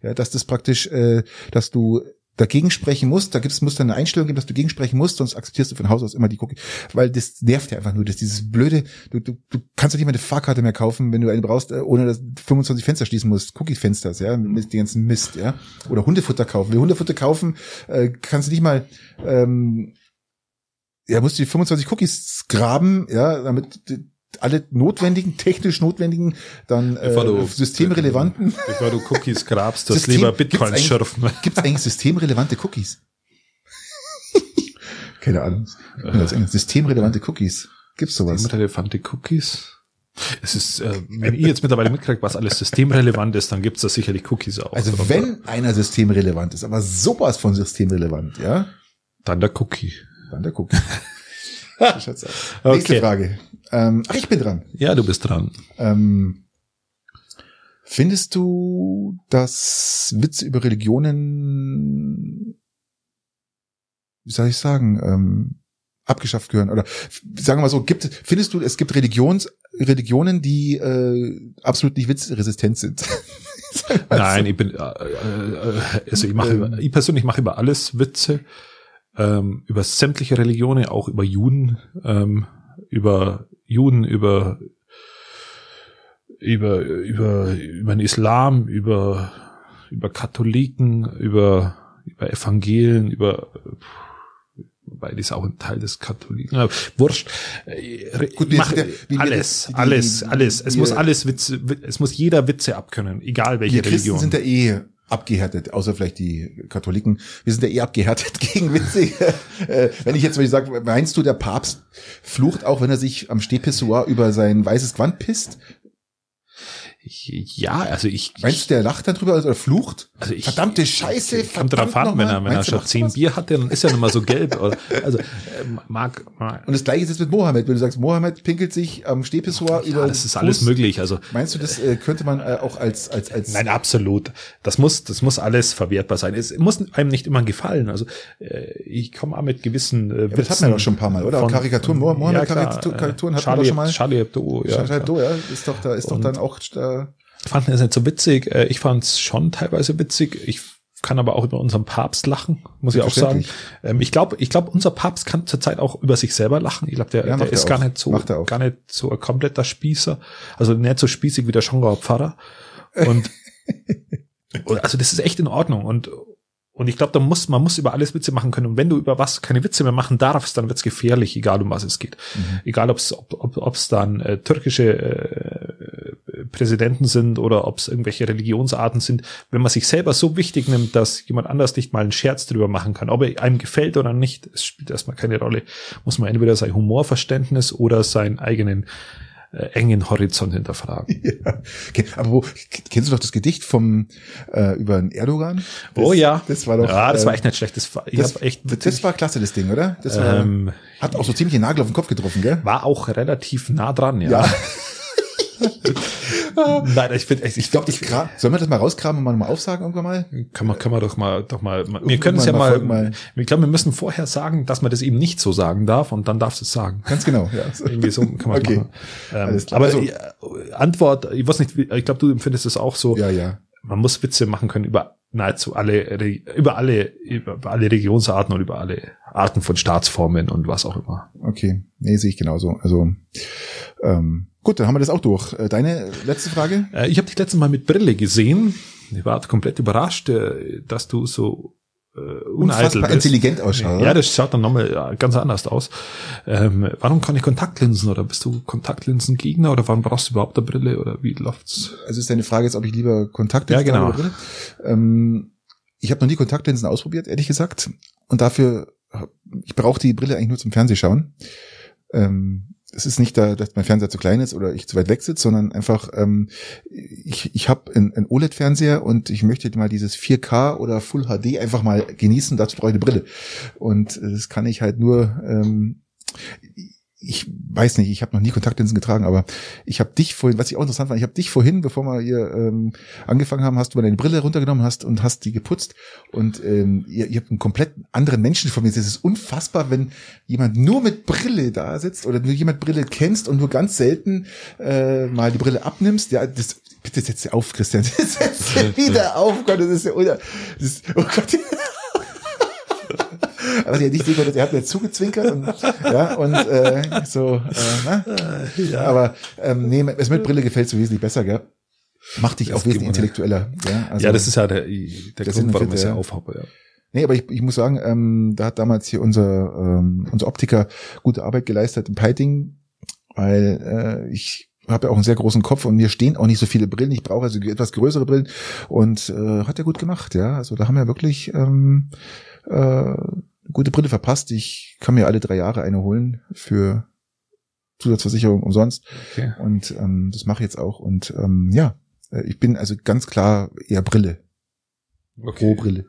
Ja, dass das praktisch, äh, dass du dagegen sprechen musst, da gibt's, muss dann eine Einstellung geben, dass du gegensprechen musst, sonst akzeptierst du von Haus aus immer die Cookies. Weil das nervt ja einfach nur, dass dieses blöde, du, du, du kannst doch nicht mal eine Fahrkarte mehr kaufen, wenn du eine brauchst, äh, ohne dass du 25 Fenster schließen musst. Cookie-Fensters, ja, mit dem ganzen Mist, ja. Oder Hundefutter kaufen. Wenn Hundefutter kaufen, äh, kannst du nicht mal, ähm, musst du die 25 Cookies graben, ja, damit alle notwendigen, technisch notwendigen, dann äh, du- systemrelevanten. Bevor du Cookies grabst, das System- lieber eigentlich- schürfen. Gibt es eigentlich systemrelevante Cookies? Keine Ahnung. Systemrelevante Cookies. Gibt's sowas? Relevante Cookies. Es ist, äh, wenn ihr jetzt mittlerweile mitkriegt, was alles systemrelevant ist, dann gibt's da sicherlich Cookies auch. Also drunter. wenn einer systemrelevant ist, aber sowas von systemrelevant, ja, Dann der Cookie. Dann der. Nächste Okay. Frage. Ähm, ach, ich bin dran. Ja, du bist dran. Ähm, findest du, dass Witze über Religionen, wie soll ich sagen, ähm, abgeschafft gehören? Oder sagen wir mal so, gibt, findest du, es gibt Religions, Religionen, die äh, absolut nicht witzresistent sind? Nein, ich bin, äh, äh, also ich mache, Ähm. ich persönlich mache über alles Witze, ähm, über sämtliche Religionen, auch über Juden, ähm, über Juden, über über über über den Islam, über über Katholiken, über über Evangelien, über weil die ist auch ein Teil des Katholiken. Ja, wurscht. Äh, Gut, wie wir alles, das- die- alles, die- alles. Es muss alles Witze, es muss jeder Witze abkönnen, egal welche Wir Christen Religion. sind ja eh abgehärtet, außer vielleicht die Katholiken. Wir sind ja eh abgehärtet gegen Witze. äh, wenn ich jetzt mal sage, meinst du, der Papst flucht auch, wenn er sich am Stehpissoir über sein weißes Gewand pisst? Ja, also ich, Meinst du, der lacht dann drüber oder flucht? also ich, Verdammte Scheiße, kommt drauf verdammt an, wenn er, nochmal. wenn er schon zehn? Bier hatte, dann ist er nicht mal so gelb. Oder, also, äh, mag, mag Und das gleiche ist jetzt mit Mohammed. Wenn du sagst, Mohammed pinkelt sich am Stehpissoir über ja, das ist alles Fuß. möglich. Also, Meinst du, das äh, könnte man äh, auch als, als, als, Nein, absolut. Das muss, das muss alles verwertbar sein. Es muss einem nicht immer gefallen. Also äh, ich komme auch mit gewissen äh, aber das hatten wir doch schon ein paar Mal, oder? Karikaturen, Mo- Mohammed-Karikaturen hatten wir Charlie, doch schon mal. Charlie Hebdo, ja. Klar. du, ja, ist doch da, ist doch dann auch da. Fanden es nicht so witzig. Äh, Ich fand es schon teilweise witzig. Ich kann aber auch über unseren Papst lachen, muss ich auch sagen. Ähm, Ich glaube, ich glaube, unser Papst kann zurzeit auch über sich selber lachen. Ich glaube, der, Ja, der er ist gar nicht so, gar nicht so ein kompletter Spießer. Also nicht so spießig wie der Schongauer Pfarrer. Und, und also das ist echt in Ordnung. Und und ich glaube, da muss man muss über alles Witze machen können. Und wenn du über was keine Witze mehr machen darfst, dann wird's gefährlich, egal um was es geht. Mhm. Egal ob's, ob ob ob's dann äh, türkische äh, Präsidenten sind oder ob's irgendwelche Religionsarten sind. Wenn man sich selber so wichtig nimmt, dass jemand anders nicht mal einen Scherz drüber machen kann, ob er einem gefällt oder nicht, es spielt erstmal keine Rolle. Muss man entweder sein Humorverständnis oder seinen eigenen äh, engen Horizont hinterfragen. Ja. Okay, aber wo, kennst du doch das Gedicht vom äh, über den Erdogan? Das, oh ja, das war doch. ja, das war ähm, echt nicht schlecht. Das war, ich das, echt das war klasse, das Ding, oder? Das war, ähm, hat auch so ziemlich den Nagel auf den Kopf getroffen, gell? war auch relativ nah dran, ja. Ja. Nein, ich echt, ich Ich glaube, das gra- sollen wir das mal rausgraben und mal mal aufsagen irgendwann mal? kann man, kann man doch mal, doch mal, wir Irgendwann können es ja mal mal, folgen mal. ich glaube, wir müssen vorher sagen, dass man das eben nicht so sagen darf und dann darfst du es sagen. Ganz genau, ja. Irgendwie so kann man Okay. machen. Ähm, aber Also- äh, Antwort, ich weiß nicht, ich glaube, du empfindest es auch so. Ja, ja. Man muss Witze machen können über nahezu alle, über alle, über alle Regionsarten und über alle Arten von Staatsformen und was auch immer. Okay. Nee, sehe ich genauso. Also, ähm, gut, dann haben wir das auch durch. Äh, Deine letzte Frage? Äh, ich habe dich letztes Mal mit Brille gesehen. Ich war komplett überrascht, äh, dass du so Unfassbar bist. intelligent ausschaut, Ja, das schaut dann nochmal ganz anders aus. Ähm, warum kann ich Kontaktlinsen oder bist du Kontaktlinsengegner oder warum brauchst du überhaupt eine Brille oder wie läuft's? Also ist deine Frage jetzt, ob ich lieber Kontaktlinsen Ja, genau. habe oder Brille? Ähm, ich habe noch nie Kontaktlinsen ausprobiert, ehrlich gesagt. Und dafür, ich brauche die Brille eigentlich nur zum Fernsehschauen. Ähm, es ist nicht da, dass mein Fernseher zu klein ist oder ich zu weit weg sitze, sondern einfach, ähm, ich, ich habe einen, OLED-Fernseher und ich möchte mal dieses 4K oder Full HD einfach mal genießen, dazu brauche ich eine Brille. Und das kann ich halt nur, ähm, ich weiß nicht, ich habe noch nie Kontaktlinsen getragen, aber ich habe dich vorhin, was ich auch interessant fand, ich habe dich vorhin, bevor wir hier ähm, angefangen haben, hast du mal deine Brille runtergenommen hast und hast die geputzt und ähm, ihr, ihr habt einen komplett anderen Menschen vor mir. Es ist unfassbar, wenn jemand nur mit Brille da sitzt oder du jemand Brille kennst und nur ganz selten äh, mal die Brille abnimmst. Ja, das bitte setz sie auf, Christian. Setz sie wieder auf, Gott, das ist ja das oh Gott aber der nicht sehen konnte, der hat mir zugezwinkert und, ja, und äh, so, äh, na? Ja. aber ähm, nee, es mit Brille gefällt so wesentlich besser, gell? Macht dich das auch wesentlich intellektueller. Ja, also, ja, das ist ja der, der Grund, warum ich ja aufhabe, ja. Nee, aber ich, ich muss sagen, ähm, da hat damals hier unser, ähm, unser Optiker gute Arbeit geleistet im Piting, weil äh, ich habe ja auch einen sehr großen Kopf und mir stehen auch nicht so viele Brillen. Ich brauche also etwas größere Brillen und äh, hat er gut gemacht, ja. Also da haben wir wirklich ähm, äh, gute Brille verpasst. Ich kann mir alle drei Jahre eine holen für Zusatzversicherung umsonst. Okay. Und ähm, das mache ich jetzt auch. Und ähm, ja, äh, ich bin also ganz klar eher Brille. Okay. Pro Brille.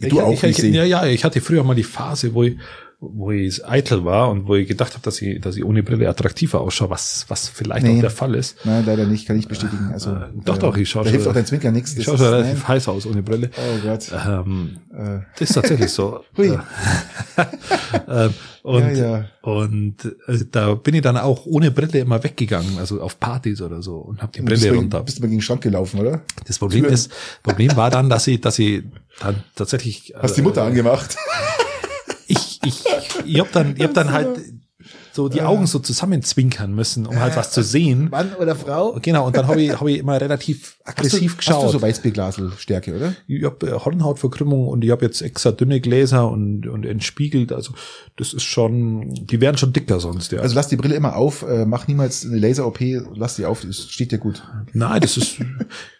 Du ich, auch, ich, ich, ja, ja, ich hatte früher mal die Phase, wo ich wo ich eitel war und wo ich gedacht habe, dass ich, dass ich ohne Brille attraktiver ausschaue, was, was vielleicht nee. auch der Fall ist. Nein, leider nicht, kann ich bestätigen. Also, äh, doch, doch, ich schaue Da hilft auch dein Zwinker nichts. Ich schaue schon relativ nein. heiß aus ohne Brille. Oh Gott. Ähm, äh. Das ist tatsächlich so. Hui. äh, und, ja, ja. und äh, da bin ich dann auch ohne Brille immer weggegangen, also auf Partys oder so und habe die Brille bist runter. Bist du mal gegen den Schrank gelaufen, oder? Das Problem Tür. ist, Problem war dann, dass ich, dass ich dann tatsächlich. Hast äh, die Mutter angemacht? ich, ich hab dann, ich hab dann halt so die Augen so zusammenzwinkern müssen, um halt was zu sehen. Mann oder Frau? Genau, und dann habe ich, hab ich immer relativ aggressiv hast du, geschaut. Hast du so Weißbierglaselstärke, oder? Ich habe äh, Hornhautverkrümmung und ich habe jetzt extra dünne Gläser und, und entspiegelt. Also das ist schon, die werden schon dicker sonst, ja. Also lass die Brille immer auf, äh, mach niemals eine Laser-OP, lass die auf, das steht dir gut. Nein, das ist,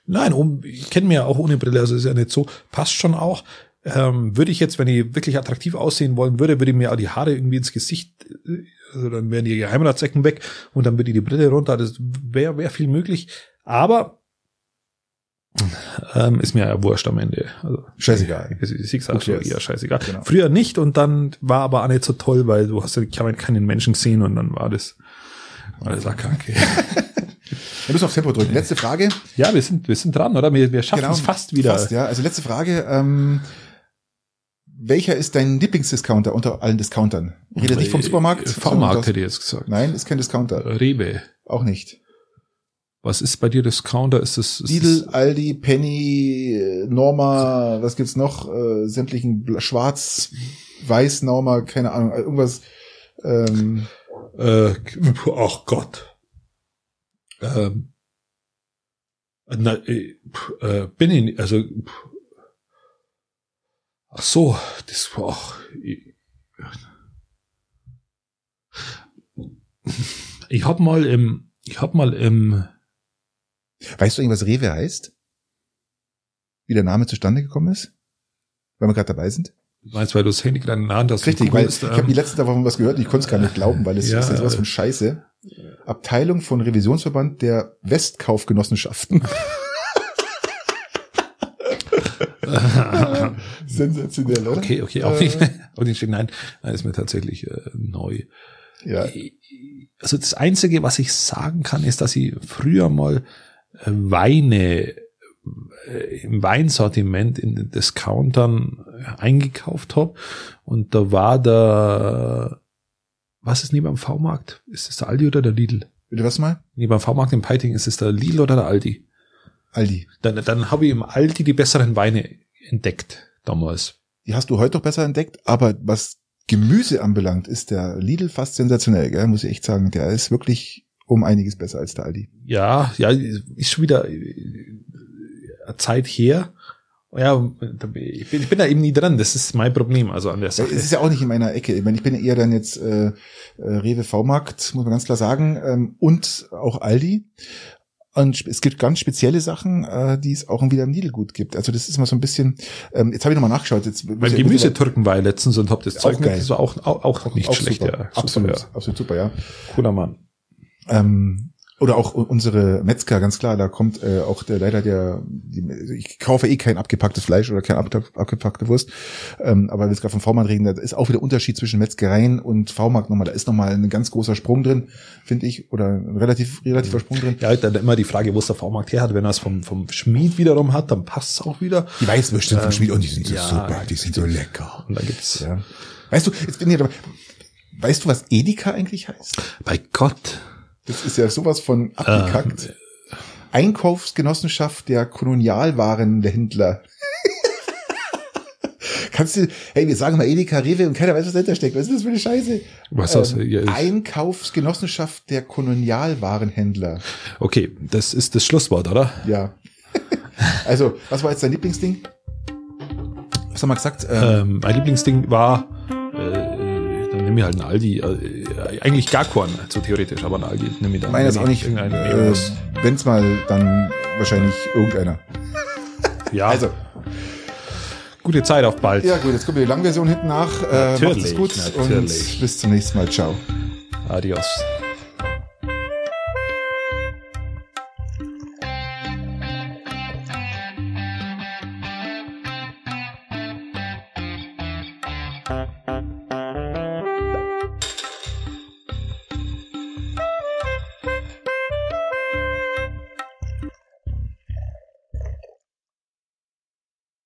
nein, um, ich kenne mir ja auch ohne Brille, also ist ja nicht so, passt schon auch ähm, würde ich jetzt, wenn ich wirklich attraktiv aussehen wollen würde, würde ich mir auch die Haare irgendwie ins Gesicht, äh, also dann wären die Geheimratsecken weg und dann würde ich die Brille runter. Das wäre wär viel möglich. Aber ähm, ist mir ja wurscht am Ende. Also, scheißegal. So, ja, scheißegal. Genau. Früher nicht und dann war aber auch nicht so toll, weil du hast ja keinen Menschen gesehen und dann war das, war das auch kacke. Wir müssen auf Tempo drücken. Letzte Frage. Ja, wir sind, wir sind dran, oder? Wir, wir schaffen genau, es fast wieder. Fast, ja. Also letzte Frage. Ähm, welcher ist dein Lieblingsdiscounter unter allen Discountern? Ich rede nicht vom Supermarkt. V-Markt hätte ich jetzt gesagt. Nein, ist kein Discounter. Rewe. Auch nicht. Was ist bei dir Discounter? Ist es Lidl, Aldi, Penny, Norma, was gibt's noch? Äh, sämtlichen Schwarz, Weiß, Norma, keine Ahnung, irgendwas. Ähm, äh, ach Gott. Ähm, na, äh, äh, bin ich, also Ach so, das war auch. Ich hab mal im, ich hab mal im. Weißt du irgendwas Rewe heißt? Wie der Name zustande gekommen ist? Weil wir gerade dabei sind? Du meinst, weil du das Handy gerade in der Hand hast? Richtig, weil ich ähm, habe die letzten Wochen was gehört und ich konnte es gar nicht glauben, weil es ja, ist ja sowas von Scheiße. Abteilung von Revisionsverband der Westkaufgenossenschaften. Sensationell, oder? Okay, okay, auch nicht, auch nicht nein, nein, ist mir tatsächlich äh, neu. Ja. Also das Einzige, was ich sagen kann, ist, dass ich früher mal äh, Weine äh, im Weinsortiment in den Discountern eingekauft habe und da war der, was ist neben dem V-Markt? Ist es der Aldi oder der Lidl? Bitte was mal? Neben dem V-Markt im Peiting, ist es der Lidl oder der Aldi? Aldi. Dann, dann habe ich im Aldi die besseren Weine entdeckt damals. Die hast du heute doch besser entdeckt, aber was Gemüse anbelangt, ist der Lidl fast sensationell, gell? muss ich echt sagen. Der ist wirklich um einiges besser als der Aldi. Ja, ja, ist schon wieder äh, Zeit her. Ja, ich bin, ich bin da eben nie dran. Das ist mein Problem, also an der Sache. Es ist ja auch nicht in meiner Ecke. Ich meine, ich bin eher dann jetzt äh, äh Rewe V-Markt, muss man ganz klar sagen, ähm, und auch Aldi. Und es gibt ganz spezielle Sachen, äh, die es auch wieder im Lidl gut gibt. Also das ist mal so ein bisschen, ähm, jetzt habe ich nochmal nachgeschaut. Jetzt, Beim Gemüsetürken war ich letztens und hab das Zeug mit, das war auch, auch, auch nicht auch schlecht. super. Ja, super, absolut, ja. absolut super, ja. Cooler Mann. Ähm, oder auch unsere Metzger, ganz klar, da kommt äh, auch der leider der, die, ich kaufe eh kein abgepacktes Fleisch oder keine ab, abgepackte Wurst, ähm, aber wenn wir jetzt gerade vom V-Markt reden, da ist auch wieder Unterschied zwischen Metzgereien und V-Markt nochmal, da ist nochmal ein ganz großer Sprung drin, finde ich, oder ein relativ, relativer Sprung drin. Ja, dann immer die Frage, wo es der V-Markt her hat. Wenn er es vom, vom Schmied wiederum hat, dann passt es auch wieder. Die Weißwürste vom Schmied, und die sind so ja, super, die sind so lecker. Und dann gibt's, Ja. Weißt du, jetzt bin ich aber, weißt du, was Edeka eigentlich heißt? bei Gott, Das ist ja sowas von abgekackt. Einkaufsgenossenschaft der Kolonialwarenhändler. Kannst du, hey, wir sagen mal Edeka, Rewe und keiner weiß, was dahinter steckt. Was ist das für eine Scheiße? Was das? Ja, ist- Einkaufsgenossenschaft der Kolonialwarenhändler. okay, das ist das Schlusswort, oder? Ja. also, was war jetzt dein Lieblingsding? Was haben wir gesagt? Ähm, Ähm, mein Lieblingsding war, nehme ich halt einen Aldi, äh, eigentlich gar keinen, so theoretisch, aber einen Aldi nehme ich dann. meine jetzt wenn auch ich nicht. Äh, muss. Wenn's mal, dann wahrscheinlich irgendeiner. ja, Also, gute Zeit auf bald. ja gut, jetzt kommt die Langversion hinten nach. Äh, macht's Natürlich, gut natürlich. und bis zum nächsten Mal. Ciao. Adios.